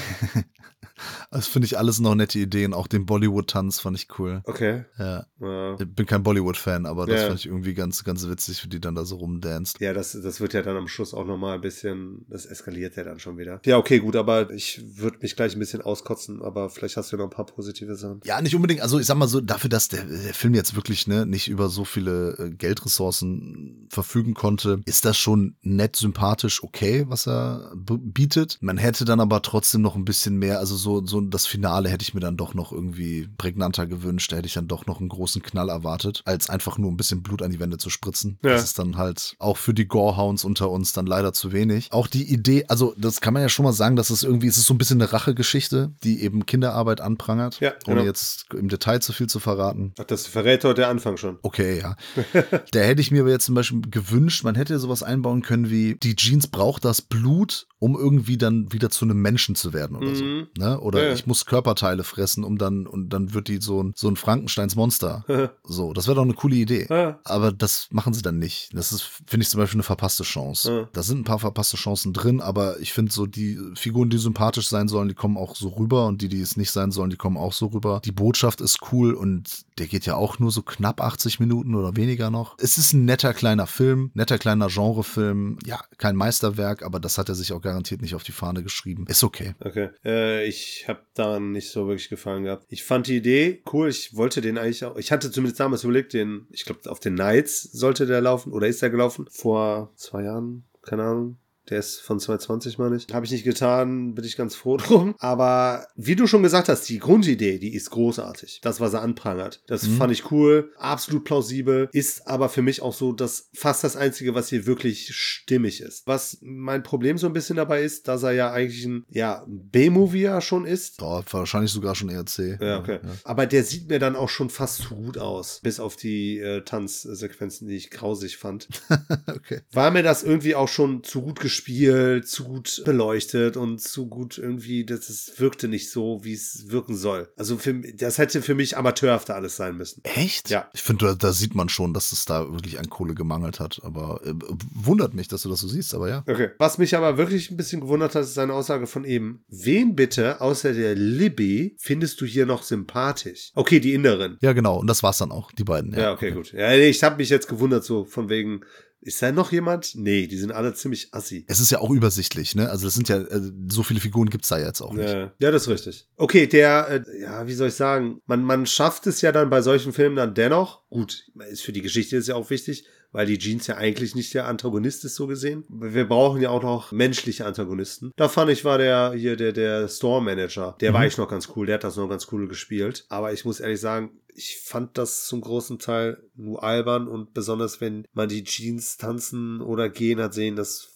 Das finde ich alles noch nette Ideen. Auch den Bollywood-Tanz fand ich cool. Okay. Ja. ja. Ich bin kein Bollywood-Fan, aber das ja. fand ich irgendwie ganz, ganz witzig, wie die dann da so rumdanzt. Ja, das, das wird ja dann am Schluss auch nochmal ein bisschen, das eskaliert ja dann schon wieder. Ja, okay, gut, aber ich würde mich gleich ein bisschen auskotzen, aber vielleicht hast du noch ein paar positive Sachen. Ja, nicht unbedingt. Also ich sag mal so, dafür, dass der, der Film jetzt wirklich ne, nicht über so viele äh, Geldressourcen verfügen konnte, ist das schon nett, sympathisch, okay, was er bietet. Man hätte dann aber trotzdem noch ein bisschen mehr, also so, so so das Finale hätte ich mir dann doch noch irgendwie prägnanter gewünscht. Da hätte ich dann doch noch einen großen Knall erwartet, als einfach nur ein bisschen Blut an die Wände zu spritzen. Ja. Das ist dann halt auch für die Gorehounds unter uns dann leider zu wenig. Auch die Idee, also das kann man ja schon mal sagen, dass es irgendwie, es ist so ein bisschen eine Rachegeschichte, die eben Kinderarbeit anprangert, ja, genau. ohne jetzt im Detail zu viel zu verraten. Ach, das verrät heute der Anfang schon. Okay, ja. (laughs) da hätte ich mir aber jetzt zum Beispiel gewünscht, man hätte sowas einbauen können wie, die Jeans braucht das Blut, um irgendwie dann wieder zu einem Menschen zu werden oder mhm. so. Ne? Oder ja. Ich muss Körperteile fressen, um dann, und dann wird die so ein, so ein Frankensteins Monster. (laughs) so, das wäre doch eine coole Idee. Ja. Aber das machen sie dann nicht. Das ist, finde ich zum Beispiel eine verpasste Chance. Ja. Da sind ein paar verpasste Chancen drin, aber ich finde so, die Figuren, die sympathisch sein sollen, die kommen auch so rüber und die, die es nicht sein sollen, die kommen auch so rüber. Die Botschaft ist cool und der geht ja auch nur so knapp 80 Minuten oder weniger noch. Es ist ein netter kleiner Film, netter kleiner Genrefilm. Ja, kein Meisterwerk, aber das hat er sich auch garantiert nicht auf die Fahne geschrieben. Ist okay. Okay. Äh, ich habe daran nicht so wirklich gefallen gehabt. Ich fand die Idee cool. Ich wollte den eigentlich auch. Ich hatte zumindest damals überlegt, den, ich glaube, auf den Nights sollte der laufen oder ist der gelaufen? Vor zwei Jahren, keine Ahnung. Der ist von 2020, meine ich. Habe ich nicht getan, bin ich ganz froh (laughs) drum. Aber wie du schon gesagt hast, die Grundidee, die ist großartig. Das, was er anprangert. Das mhm. fand ich cool, absolut plausibel, ist aber für mich auch so, dass fast das Einzige, was hier wirklich stimmig ist. Was mein Problem so ein bisschen dabei ist, dass er ja eigentlich ein ja, B-Movie ja schon ist. Oh, wahrscheinlich sogar schon eher C. Ja, okay. Ja. Aber der sieht mir dann auch schon fast zu gut aus. Bis auf die äh, Tanzsequenzen, die ich grausig fand. (laughs) okay. War mir das irgendwie auch schon zu gut gespielt gespielt, zu gut beleuchtet und zu gut irgendwie, das ist, wirkte nicht so, wie es wirken soll. Also für, das hätte für mich amateurhafter alles sein müssen. Echt? Ja. Ich finde, da, da, sieht man schon, dass es da wirklich an Kohle gemangelt hat. Aber äh, wundert mich, dass du das so siehst, aber ja. Okay. Was mich aber wirklich ein bisschen gewundert hat, ist seine Aussage von eben. Wen bitte außer der Libby findest du hier noch sympathisch? Okay, die Inderin. Ja, genau. Und das war's dann auch, die beiden. Ja, ja okay, okay, gut. Ja, ich habe mich jetzt gewundert, so von wegen, ist da noch jemand? Nee, die sind alle ziemlich assi. Es ist ja auch übersichtlich, ne? Also das sind ja, äh, so viele Figuren gibt's da jetzt auch nicht. Ja, ja das ist richtig. Okay, der, äh, ja, wie soll ich sagen, man, man schafft es ja dann bei solchen Filmen dann dennoch, gut, ist für die Geschichte ist ja auch wichtig, weil die Jeans ja eigentlich nicht der Antagonist ist, so gesehen. Wir brauchen ja auch noch menschliche Antagonisten. Da fand ich, war der hier der, der Store Manager. Der mhm. war ich noch ganz cool. Der hat das noch ganz cool gespielt. Aber ich muss ehrlich sagen, ich fand das zum großen Teil nur albern und besonders wenn man die Jeans tanzen oder gehen hat sehen, das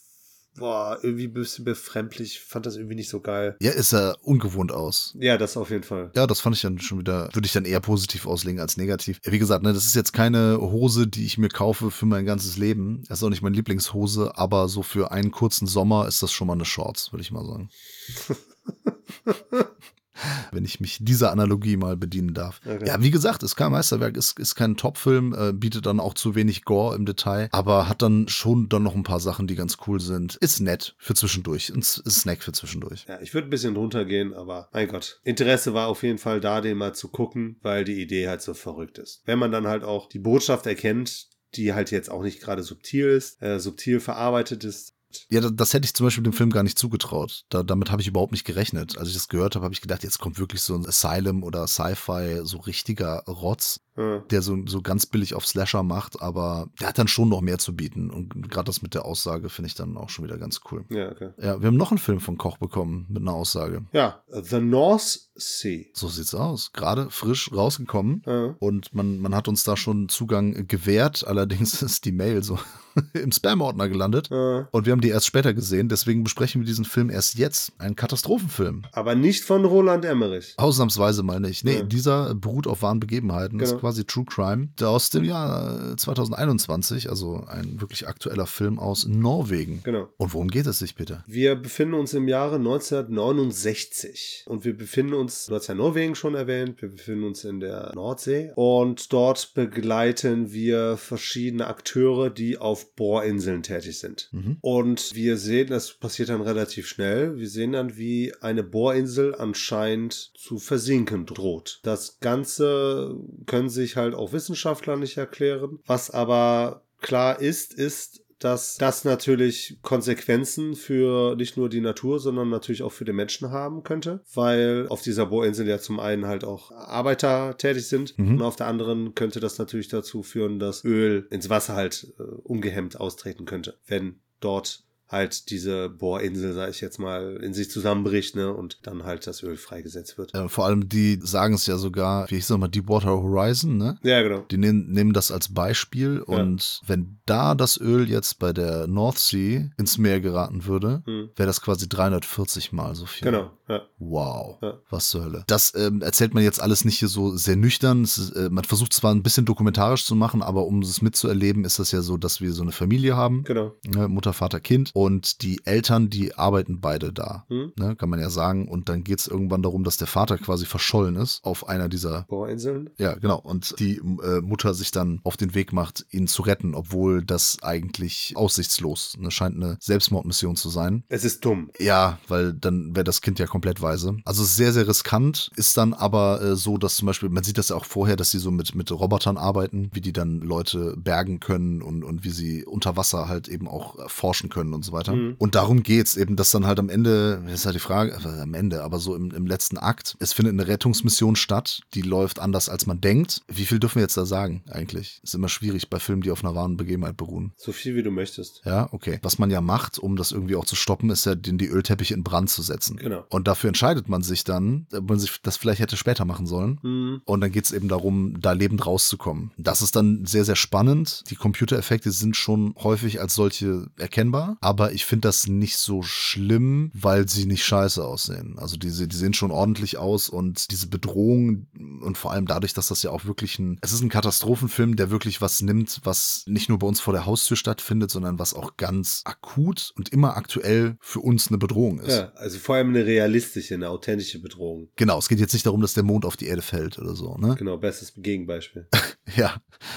boah, irgendwie ein bisschen befremdlich. Fand das irgendwie nicht so geil. Ja, ist er ungewohnt aus. Ja, das auf jeden Fall. Ja, das fand ich dann schon wieder, würde ich dann eher positiv auslegen als negativ. Wie gesagt, ne, das ist jetzt keine Hose, die ich mir kaufe für mein ganzes Leben. Das ist auch nicht meine Lieblingshose, aber so für einen kurzen Sommer ist das schon mal eine Shorts, würde ich mal sagen. (laughs) wenn ich mich dieser Analogie mal bedienen darf. Okay. Ja, wie gesagt, ist kein Meisterwerk, ist, ist kein Top-Film, äh, bietet dann auch zu wenig Gore im Detail, aber hat dann schon dann noch ein paar Sachen, die ganz cool sind. Ist nett für zwischendurch, ein Snack für zwischendurch. Ja, ich würde ein bisschen runtergehen, aber mein Gott, Interesse war auf jeden Fall da, den mal zu gucken, weil die Idee halt so verrückt ist. Wenn man dann halt auch die Botschaft erkennt, die halt jetzt auch nicht gerade subtil ist, äh, subtil verarbeitet ist, ja, das hätte ich zum Beispiel dem Film gar nicht zugetraut. Da, damit habe ich überhaupt nicht gerechnet. Als ich das gehört habe, habe ich gedacht, jetzt kommt wirklich so ein Asylum oder Sci-Fi, so richtiger Rotz der so, so ganz billig auf Slasher macht, aber der hat dann schon noch mehr zu bieten. Und gerade das mit der Aussage finde ich dann auch schon wieder ganz cool. Ja, okay. Ja, wir haben noch einen Film von Koch bekommen mit einer Aussage. Ja, The North Sea. So sieht's aus. Gerade frisch rausgekommen. Ja. Und man, man hat uns da schon Zugang gewährt. Allerdings (laughs) ist die Mail so (laughs) im Spam-Ordner gelandet. Ja. Und wir haben die erst später gesehen. Deswegen besprechen wir diesen Film erst jetzt. Ein Katastrophenfilm. Aber nicht von Roland Emmerich. Ausnahmsweise mal nicht. Nee, ja. dieser beruht auf wahren Begebenheiten. Genau quasi True Crime, aus dem Jahr 2021, also ein wirklich aktueller Film aus Norwegen. Genau. Und worum geht es sich bitte? Wir befinden uns im Jahre 1969 und wir befinden uns, du hast ja Norwegen schon erwähnt, wir befinden uns in der Nordsee und dort begleiten wir verschiedene Akteure, die auf Bohrinseln tätig sind. Mhm. Und wir sehen, das passiert dann relativ schnell, wir sehen dann, wie eine Bohrinsel anscheinend zu versinken droht. Das Ganze können sich halt auch Wissenschaftler nicht erklären. Was aber klar ist, ist, dass das natürlich Konsequenzen für nicht nur die Natur, sondern natürlich auch für den Menschen haben könnte, weil auf dieser Bohrinsel ja zum einen halt auch Arbeiter tätig sind mhm. und auf der anderen könnte das natürlich dazu führen, dass Öl ins Wasser halt äh, ungehemmt austreten könnte, wenn dort halt diese Bohrinsel, sag ich jetzt mal, in sich zusammenbricht, ne, und dann halt das Öl freigesetzt wird. Äh, vor allem, die sagen es ja sogar, wie ich sag mal, Deepwater Horizon, ne? Ja, genau. Die nehmen, nehmen das als Beispiel und wenn da das Öl jetzt bei der North Sea ins Meer geraten würde, Hm. wäre das quasi 340 mal so viel. Genau, ja. Wow, Ja. was zur Hölle. Das ähm, erzählt man jetzt alles nicht hier so sehr nüchtern. Ist, äh, man versucht zwar ein bisschen dokumentarisch zu machen, aber um es mitzuerleben, ist das ja so, dass wir so eine Familie haben. Genau. Ne, Mutter, Vater, Kind. Und die Eltern, die arbeiten beide da. Hm. Ne, kann man ja sagen. Und dann geht es irgendwann darum, dass der Vater quasi verschollen ist auf einer dieser Bohrinseln. ja, genau. Und die äh, Mutter sich dann auf den Weg macht, ihn zu retten, obwohl das eigentlich aussichtslos, ne, scheint eine Selbstmordmission zu sein. Es ist dumm. Ja, weil dann wäre das Kind ja komplett weise. Also sehr, sehr riskant. Ist dann aber äh, so, dass zum Beispiel, man sieht das ja auch vorher, dass sie so mit, mit Robotern arbeiten, wie die dann Leute bergen können und, und wie sie unter Wasser halt eben auch forschen können und so weiter. Mhm. Und darum geht's eben, dass dann halt am Ende, das ist halt die Frage, äh, am Ende, aber so im, im letzten Akt, es findet eine Rettungsmission statt, die läuft anders als man denkt. Wie viel dürfen wir jetzt da sagen eigentlich? Ist immer schwierig bei Filmen, die auf einer wahren Begebenheit beruhen. So viel wie du möchtest. Ja, okay. Was man ja macht, um das irgendwie auch zu stoppen, ist ja, den die Ölteppiche in Brand zu setzen. Genau. Und dafür entscheidet man sich dann, ob man sich das vielleicht hätte später machen sollen. Hm. Und dann geht es eben darum, da lebend rauszukommen. Das ist dann sehr, sehr spannend. Die Computereffekte sind schon häufig als solche erkennbar, aber ich finde das nicht so schlimm, weil sie nicht scheiße aussehen. Also diese, die sehen schon ordentlich aus und diese Bedrohung und vor allem dadurch, dass das ja auch wirklich ein, es ist ein Katastrophenfilm, der wirklich was nimmt, was nicht nur bei uns vor der Haustür stattfindet, sondern was auch ganz akut und immer aktuell für uns eine Bedrohung ist. Ja, also vor allem eine realistische, eine authentische Bedrohung. Genau, es geht jetzt nicht darum, dass der Mond auf die Erde fällt oder so, ne? Genau, bestes Gegenbeispiel. (laughs) Ja,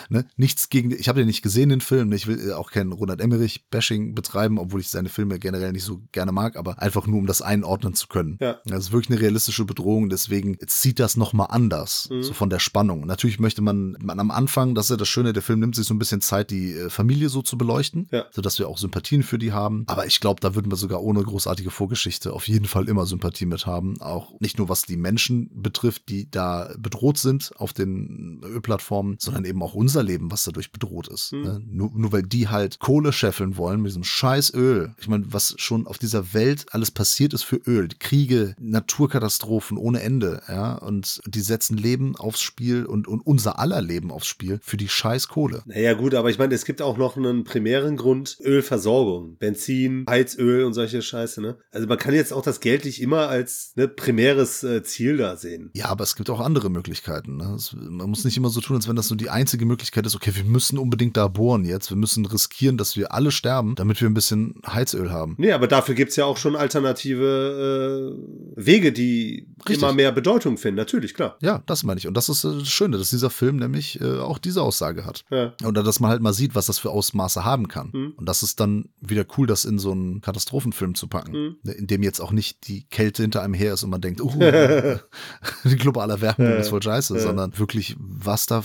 ne? nichts gegen, ich habe den nicht gesehen, den Film. Ich will auch kein Ronald Emmerich-Bashing betreiben, obwohl ich seine Filme generell nicht so gerne mag, aber einfach nur, um das einordnen zu können. Ja. Das ist wirklich eine realistische Bedrohung, deswegen zieht das nochmal anders, Mhm. so von der Spannung. Natürlich möchte man, man am Anfang, das ist ja das Schöne, der Film nimmt sich so ein bisschen Zeit, die äh, Familie so zu beleuchten, Ja. sodass wir auch Sympathien für die haben. Aber ich glaube, da würden wir sogar ohne großartige Vorgeschichte auf jeden Fall immer Sympathie mit haben. Auch nicht nur was die Menschen betrifft, die da bedroht sind auf den Ölplattformen, sondern eben auch unser Leben, was dadurch bedroht ist. Mhm. Ne? Nur, nur weil die halt Kohle scheffeln wollen mit diesem scheiß Öl. Ich meine, was schon auf dieser Welt alles passiert ist für Öl. Kriege, Naturkatastrophen ohne Ende, ja. Und die setzen Leben aufs Spiel und, und unser aller Leben aufs Spiel für die scheiß Kohle. Naja, gut, aber ich meine, es gibt auch noch einen primären Grund, Ölversorgung, Benzin, Heizöl und solche Scheiße, ne? Also man kann jetzt auch das Geld nicht immer als ne, primäres äh, Ziel da sehen. Ja, aber es gibt auch andere Möglichkeiten. Ne? Es, man muss nicht immer so tun, als wenn das nur die einzige Möglichkeit ist, okay, wir müssen unbedingt da bohren jetzt. Wir müssen riskieren, dass wir alle sterben, damit wir ein bisschen Heizöl haben. Nee, aber dafür gibt's ja auch schon alternative äh, Wege, die Richtig. immer mehr Bedeutung finden. Natürlich, klar. Ja, das meine ich. Und das ist äh, das Schöne, dass dieser Film nämlich äh, auch diese Aussage hat. Ja. Oder dass man halt mal sieht, was das für Ausmaße haben kann. Mhm. Und das ist dann wieder cool, das in so einen Katastrophenfilm zu packen. Mhm. In dem jetzt auch nicht die Kälte hinter einem her ist und man denkt, uh, (laughs) (laughs) die globale Erwärmung ist voll scheiße, sondern wirklich, was da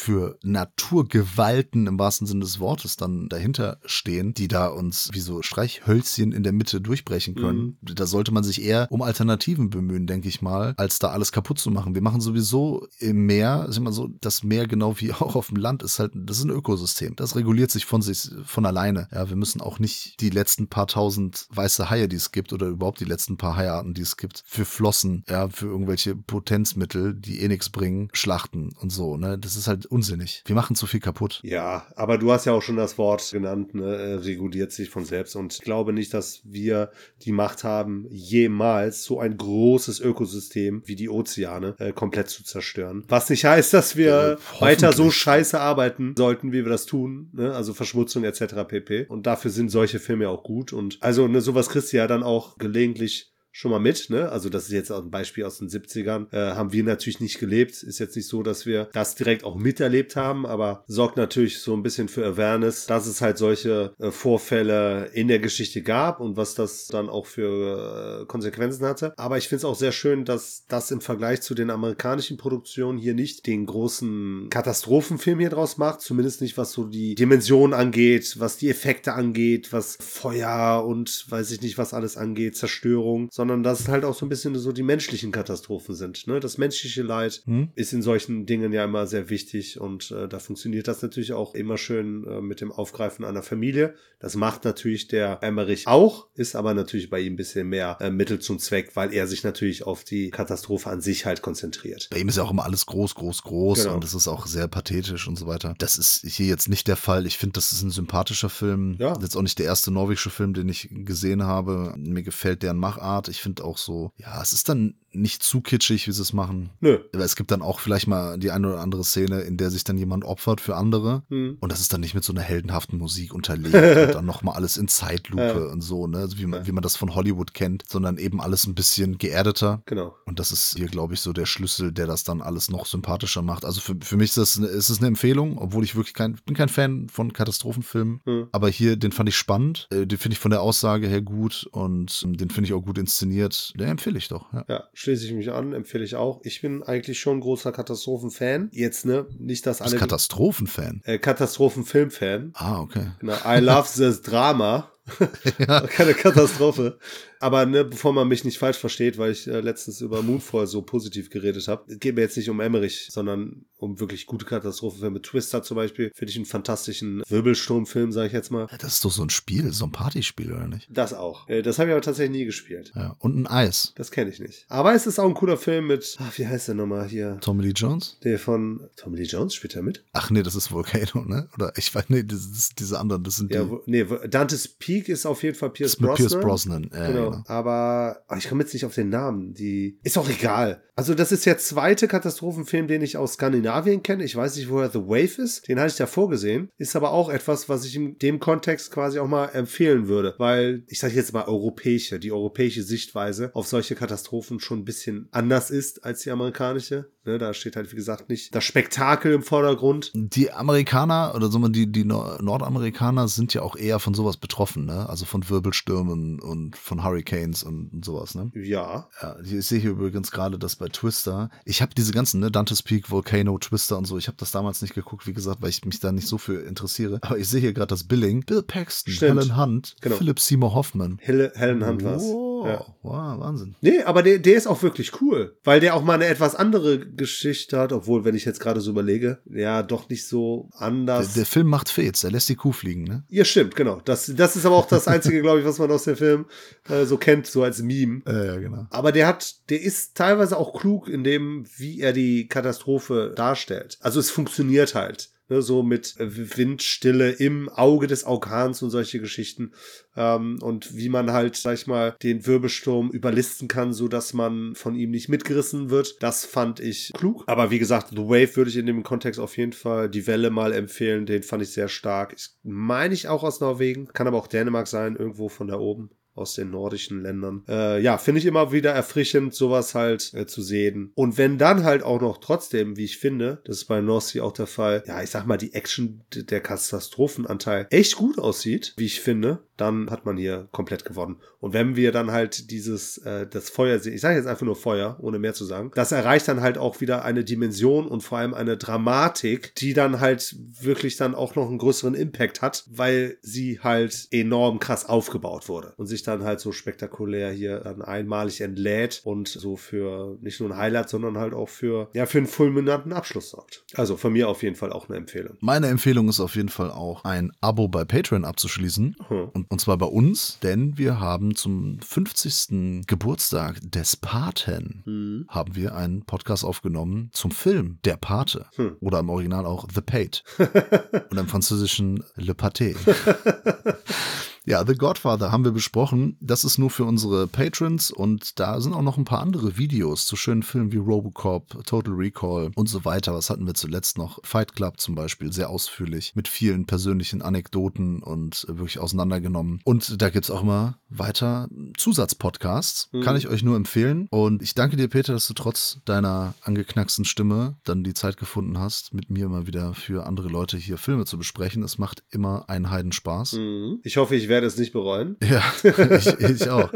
für Naturgewalten im wahrsten Sinne des Wortes dann dahinter stehen, die da uns wie so Streichhölzchen in der Mitte durchbrechen können. Mhm. Da sollte man sich eher um Alternativen bemühen, denke ich mal, als da alles kaputt zu machen. Wir machen sowieso im Meer, ist immer so, das Meer genau wie (laughs) auch auf dem Land ist halt, das ist ein Ökosystem. Das reguliert sich von sich von alleine. Ja, wir müssen auch nicht die letzten paar tausend weiße Haie, die es gibt, oder überhaupt die letzten paar Haiarten, die es gibt, für Flossen, ja, für irgendwelche Potenzmittel, die eh nichts bringen, schlachten und so. Ne, das ist halt unsinnig. Wir machen zu viel kaputt. Ja, aber du hast ja auch schon das Wort genannt, ne, äh, reguliert sich von selbst. Und ich glaube nicht, dass wir die Macht haben, jemals so ein großes Ökosystem wie die Ozeane äh, komplett zu zerstören. Was nicht heißt, dass wir Äh, weiter so scheiße arbeiten sollten, wie wir das tun. Ne? Also Verschmutzung etc. pp. Und dafür sind solche Filme auch gut. Und also ne, sowas kriegst du ja dann auch gelegentlich schon mal mit, ne? Also das ist jetzt auch ein Beispiel aus den 70ern. Äh, haben wir natürlich nicht gelebt. Ist jetzt nicht so, dass wir das direkt auch miterlebt haben, aber sorgt natürlich so ein bisschen für Awareness, dass es halt solche äh, Vorfälle in der Geschichte gab und was das dann auch für äh, Konsequenzen hatte. Aber ich finde es auch sehr schön, dass das im Vergleich zu den amerikanischen Produktionen hier nicht den großen Katastrophenfilm hier draus macht. Zumindest nicht, was so die Dimension angeht, was die Effekte angeht, was Feuer und weiß ich nicht, was alles angeht, Zerstörung, sondern dass es halt auch so ein bisschen so die menschlichen Katastrophen sind. Ne? Das menschliche Leid Hm? ist in solchen Dingen ja immer sehr wichtig und äh, da funktioniert das natürlich auch immer schön äh, mit dem Aufgreifen einer Familie. Das macht natürlich der Emmerich auch, ist aber natürlich bei ihm ein bisschen mehr äh, Mittel zum Zweck, weil er sich natürlich auf die Katastrophe an sich halt konzentriert. Bei ihm ist ja auch immer alles groß, groß, groß Genau. und es ist auch sehr pathetisch und so weiter. Das ist hier jetzt nicht der Fall. Ich finde, das ist ein sympathischer Film. Ja. Jetzt auch nicht der erste norwegische Film, den ich gesehen habe. Mir gefällt deren Machart. Ich finde auch so, ja, es ist dann nicht zu kitschig, wie sie es machen. Nö. Aber es gibt dann auch vielleicht mal die eine oder andere Szene, in der sich dann jemand opfert für andere. Hm. Und das ist dann nicht mit so einer heldenhaften Musik unterlegt und (laughs) dann nochmal alles in Zeitlupe Ja. und so, ne? Also wie man, Ja. wie man das von Hollywood kennt, sondern eben alles ein bisschen geerdeter. Genau. Und das ist hier, glaube ich, so der Schlüssel, der das dann alles noch sympathischer macht. Also für, für mich ist das eine, ist es eine Empfehlung, obwohl ich wirklich kein, bin kein Fan von Katastrophenfilmen. Hm. Aber hier, den fand ich spannend. Äh, Den finde ich von der Aussage her gut und ähm, den finde ich auch gut inszeniert. Den empfehle ich doch. Ja. Ja, schließe ich mich an, empfehle ich auch. Ich bin eigentlich schon ein großer Katastrophen-Fan. Jetzt, ne? Nicht, dass alle. Katastrophenfan. äh, Katastrophen-Film-Fan. Ah, okay. Genau, I love this Drama. (laughs) (laughs) Keine Katastrophe. Aber ne, bevor man mich nicht falsch versteht, weil ich äh, letztens über Moonfall so positiv geredet habe, geht mir jetzt nicht um Emmerich, sondern um wirklich gute Katastrophenfilme. Twister zum Beispiel finde ich einen fantastischen Wirbelsturmfilm, sage ich jetzt mal. Das ist doch so ein Spiel, so ein Partyspiel, oder nicht? Das auch. Äh, das habe ich aber tatsächlich nie gespielt. Ja. Und ein Eis. Das kenne ich nicht. Aber es ist auch ein cooler Film mit, ach, wie heißt der nochmal hier? Tommy Lee Jones? Der von Tommy Lee Jones spielt er mit? Ach nee, das ist Volcano, ne? Oder ich weiß, nee, das ist diese anderen, das sind die. Ja, wo, nee, Dante's Peak ist auf jeden Fall Pierce das ist mit Brosnan. Pierce Brosnan. Ja, Genau. Aber ah, ich komme jetzt nicht auf den Namen. Die ist auch egal. Also, das ist der zweite Katastrophenfilm, den ich aus Skandinavien kenne. Ich weiß nicht, woher The Wave ist. Den hatte ich davor gesehen. Ist aber auch etwas, was ich in dem Kontext quasi auch mal empfehlen würde. Weil, ich sage jetzt mal europäische, die europäische Sichtweise auf solche Katastrophen schon ein bisschen anders ist als die amerikanische. Ne, da steht halt, wie gesagt, nicht das Spektakel im Vordergrund. Die Amerikaner oder so die, die Nor- Nordamerikaner sind ja auch eher von sowas betroffen, ne? Also von Wirbelstürmen und von Hurricanes und, sowas, ne? Ja. Ja, ich sehe hier übrigens gerade, dass bei Twister, ich habe diese ganzen, ne, Dante's Peak, Volcano, Twister und so, ich habe das damals nicht geguckt, wie gesagt, weil ich mich da nicht so für interessiere. Aber ich sehe hier gerade das Billing. Bill Paxton, Stimmt. Helen Hunt, Genau. Philip Seymour Hoffman. Helle, Helen Hunt war's. Wow, Ja. wow, Wahnsinn. Nee, aber der, der ist auch wirklich cool, weil der auch mal eine etwas andere Geschichte hat, obwohl, wenn ich jetzt gerade so überlege, ja, doch nicht so Der, anders. der Film macht Fets, der lässt die Kuh fliegen, ne? ja, stimmt, genau. Das, das ist aber auch das Einzige, glaube ich, was man aus dem Film äh, so kennt, so als Meme. Äh, ja, genau. Aber der hat, der ist teilweise auch klug in dem, wie er die Katastrophe darstellt. Also es funktioniert halt. Ne, so mit Windstille im Auge des Orkans und solche Geschichten. Ähm, und wie man halt, sag ich mal, den Wirbelsturm überlisten kann, so dass man von ihm nicht mitgerissen wird. Das fand ich klug. Aber wie gesagt, The Wave würde ich in dem Kontext auf jeden Fall die Welle mal empfehlen. Den fand ich sehr stark. Ich meine ich auch aus Norwegen. Kann aber auch Dänemark sein, irgendwo von da oben aus den nordischen Ländern. Äh, ja, finde ich immer wieder erfrischend, sowas halt äh, zu sehen. Und wenn dann halt auch noch trotzdem, wie ich finde, das ist bei North Sea auch der Fall, ja, ich sag mal, die Action, der Katastrophenanteil echt gut aussieht, wie ich finde, dann hat man hier komplett gewonnen. Und wenn wir dann halt dieses, äh, das Feuer sehen, ich sage jetzt einfach nur Feuer, ohne mehr zu sagen, das erreicht dann halt auch wieder eine Dimension und vor allem eine Dramatik, die dann halt wirklich dann auch noch einen größeren Impact hat, weil sie halt enorm krass aufgebaut wurde und sich dann halt so spektakulär hier dann einmalig entlädt und so für nicht nur ein Highlight, sondern halt auch für, ja, für einen fulminanten Abschluss sorgt. Also von mir auf jeden Fall auch eine Empfehlung. Meine Empfehlung ist auf jeden Fall auch, ein Abo bei Patreon abzuschließen. Hm. Und, und zwar bei uns, denn wir haben zum 50. Geburtstag des Paten Hm. haben wir einen Podcast aufgenommen zum Film Der Pate. Hm. Oder im Original auch The Pate. (laughs) Und im Französischen Le Pâté. (laughs) Ja, The Godfather haben wir besprochen. Das ist nur für unsere Patrons und da sind auch noch ein paar andere Videos zu schönen Filmen wie Robocop, Total Recall und so weiter. Was hatten wir zuletzt noch? Fight Club zum Beispiel, sehr ausführlich, mit vielen persönlichen Anekdoten und wirklich auseinandergenommen. Und da gibt's auch immer weiter Zusatzpodcasts. Mhm. Kann ich euch nur empfehlen. Und ich danke dir, Peter, dass du trotz deiner angeknacksten Stimme dann die Zeit gefunden hast, mit mir mal wieder für andere Leute hier Filme zu besprechen. Es macht immer einen Heidenspaß. Mhm. Ich hoffe, ich werde es nicht bereuen. Ja, (laughs) ich, ich auch.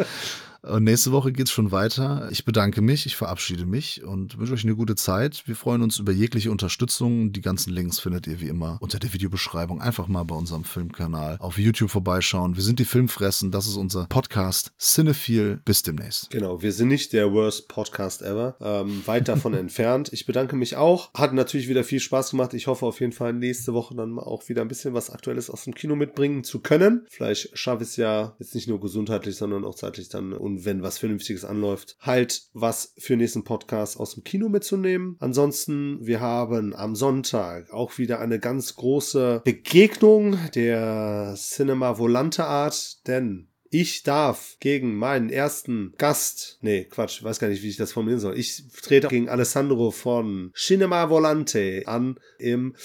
Und nächste Woche geht's schon weiter. Ich bedanke mich, ich verabschiede mich und wünsche euch eine gute Zeit. Wir freuen uns über jegliche Unterstützung. Die ganzen Links findet ihr wie immer unter der Videobeschreibung. Einfach mal bei unserem Filmkanal auf YouTube vorbeischauen. Wir sind die Filmfressen. Das ist unser Podcast Cinephile. Bis demnächst. Genau, wir sind nicht der worst Podcast ever. Ähm, weit davon (laughs) entfernt. Ich bedanke mich auch. Hat natürlich wieder viel Spaß gemacht. Ich hoffe auf jeden Fall nächste Woche dann auch wieder ein bisschen was Aktuelles aus dem Kino mitbringen zu können. Vielleicht schaffe ich es ja jetzt nicht nur gesundheitlich, sondern auch zeitlich dann und wenn was Vernünftiges anläuft, halt was für nächsten Podcast aus dem Kino mitzunehmen. Ansonsten, wir haben am Sonntag auch wieder eine ganz große Begegnung der Cinema Volante Art, denn ich darf gegen meinen ersten Gast, nee, Quatsch, weiß gar nicht, wie ich das formulieren soll. Ich trete gegen Alessandro von Cinema Volante an im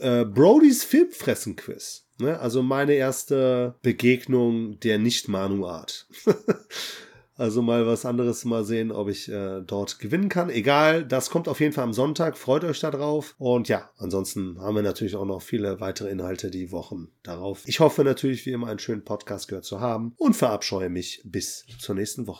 äh, Brodys Filmfressen-Quiz. Ne? Also meine erste Begegnung der Nicht-Manu-Art. (laughs) Also mal was anderes mal sehen, ob ich äh, dort gewinnen kann. Egal, das kommt auf jeden Fall am Sonntag. Freut euch darauf. Und ja, ansonsten haben wir natürlich auch noch viele weitere Inhalte die Wochen darauf. Ich hoffe natürlich wie immer einen schönen Podcast gehört zu haben und verabscheue mich bis zur nächsten Woche.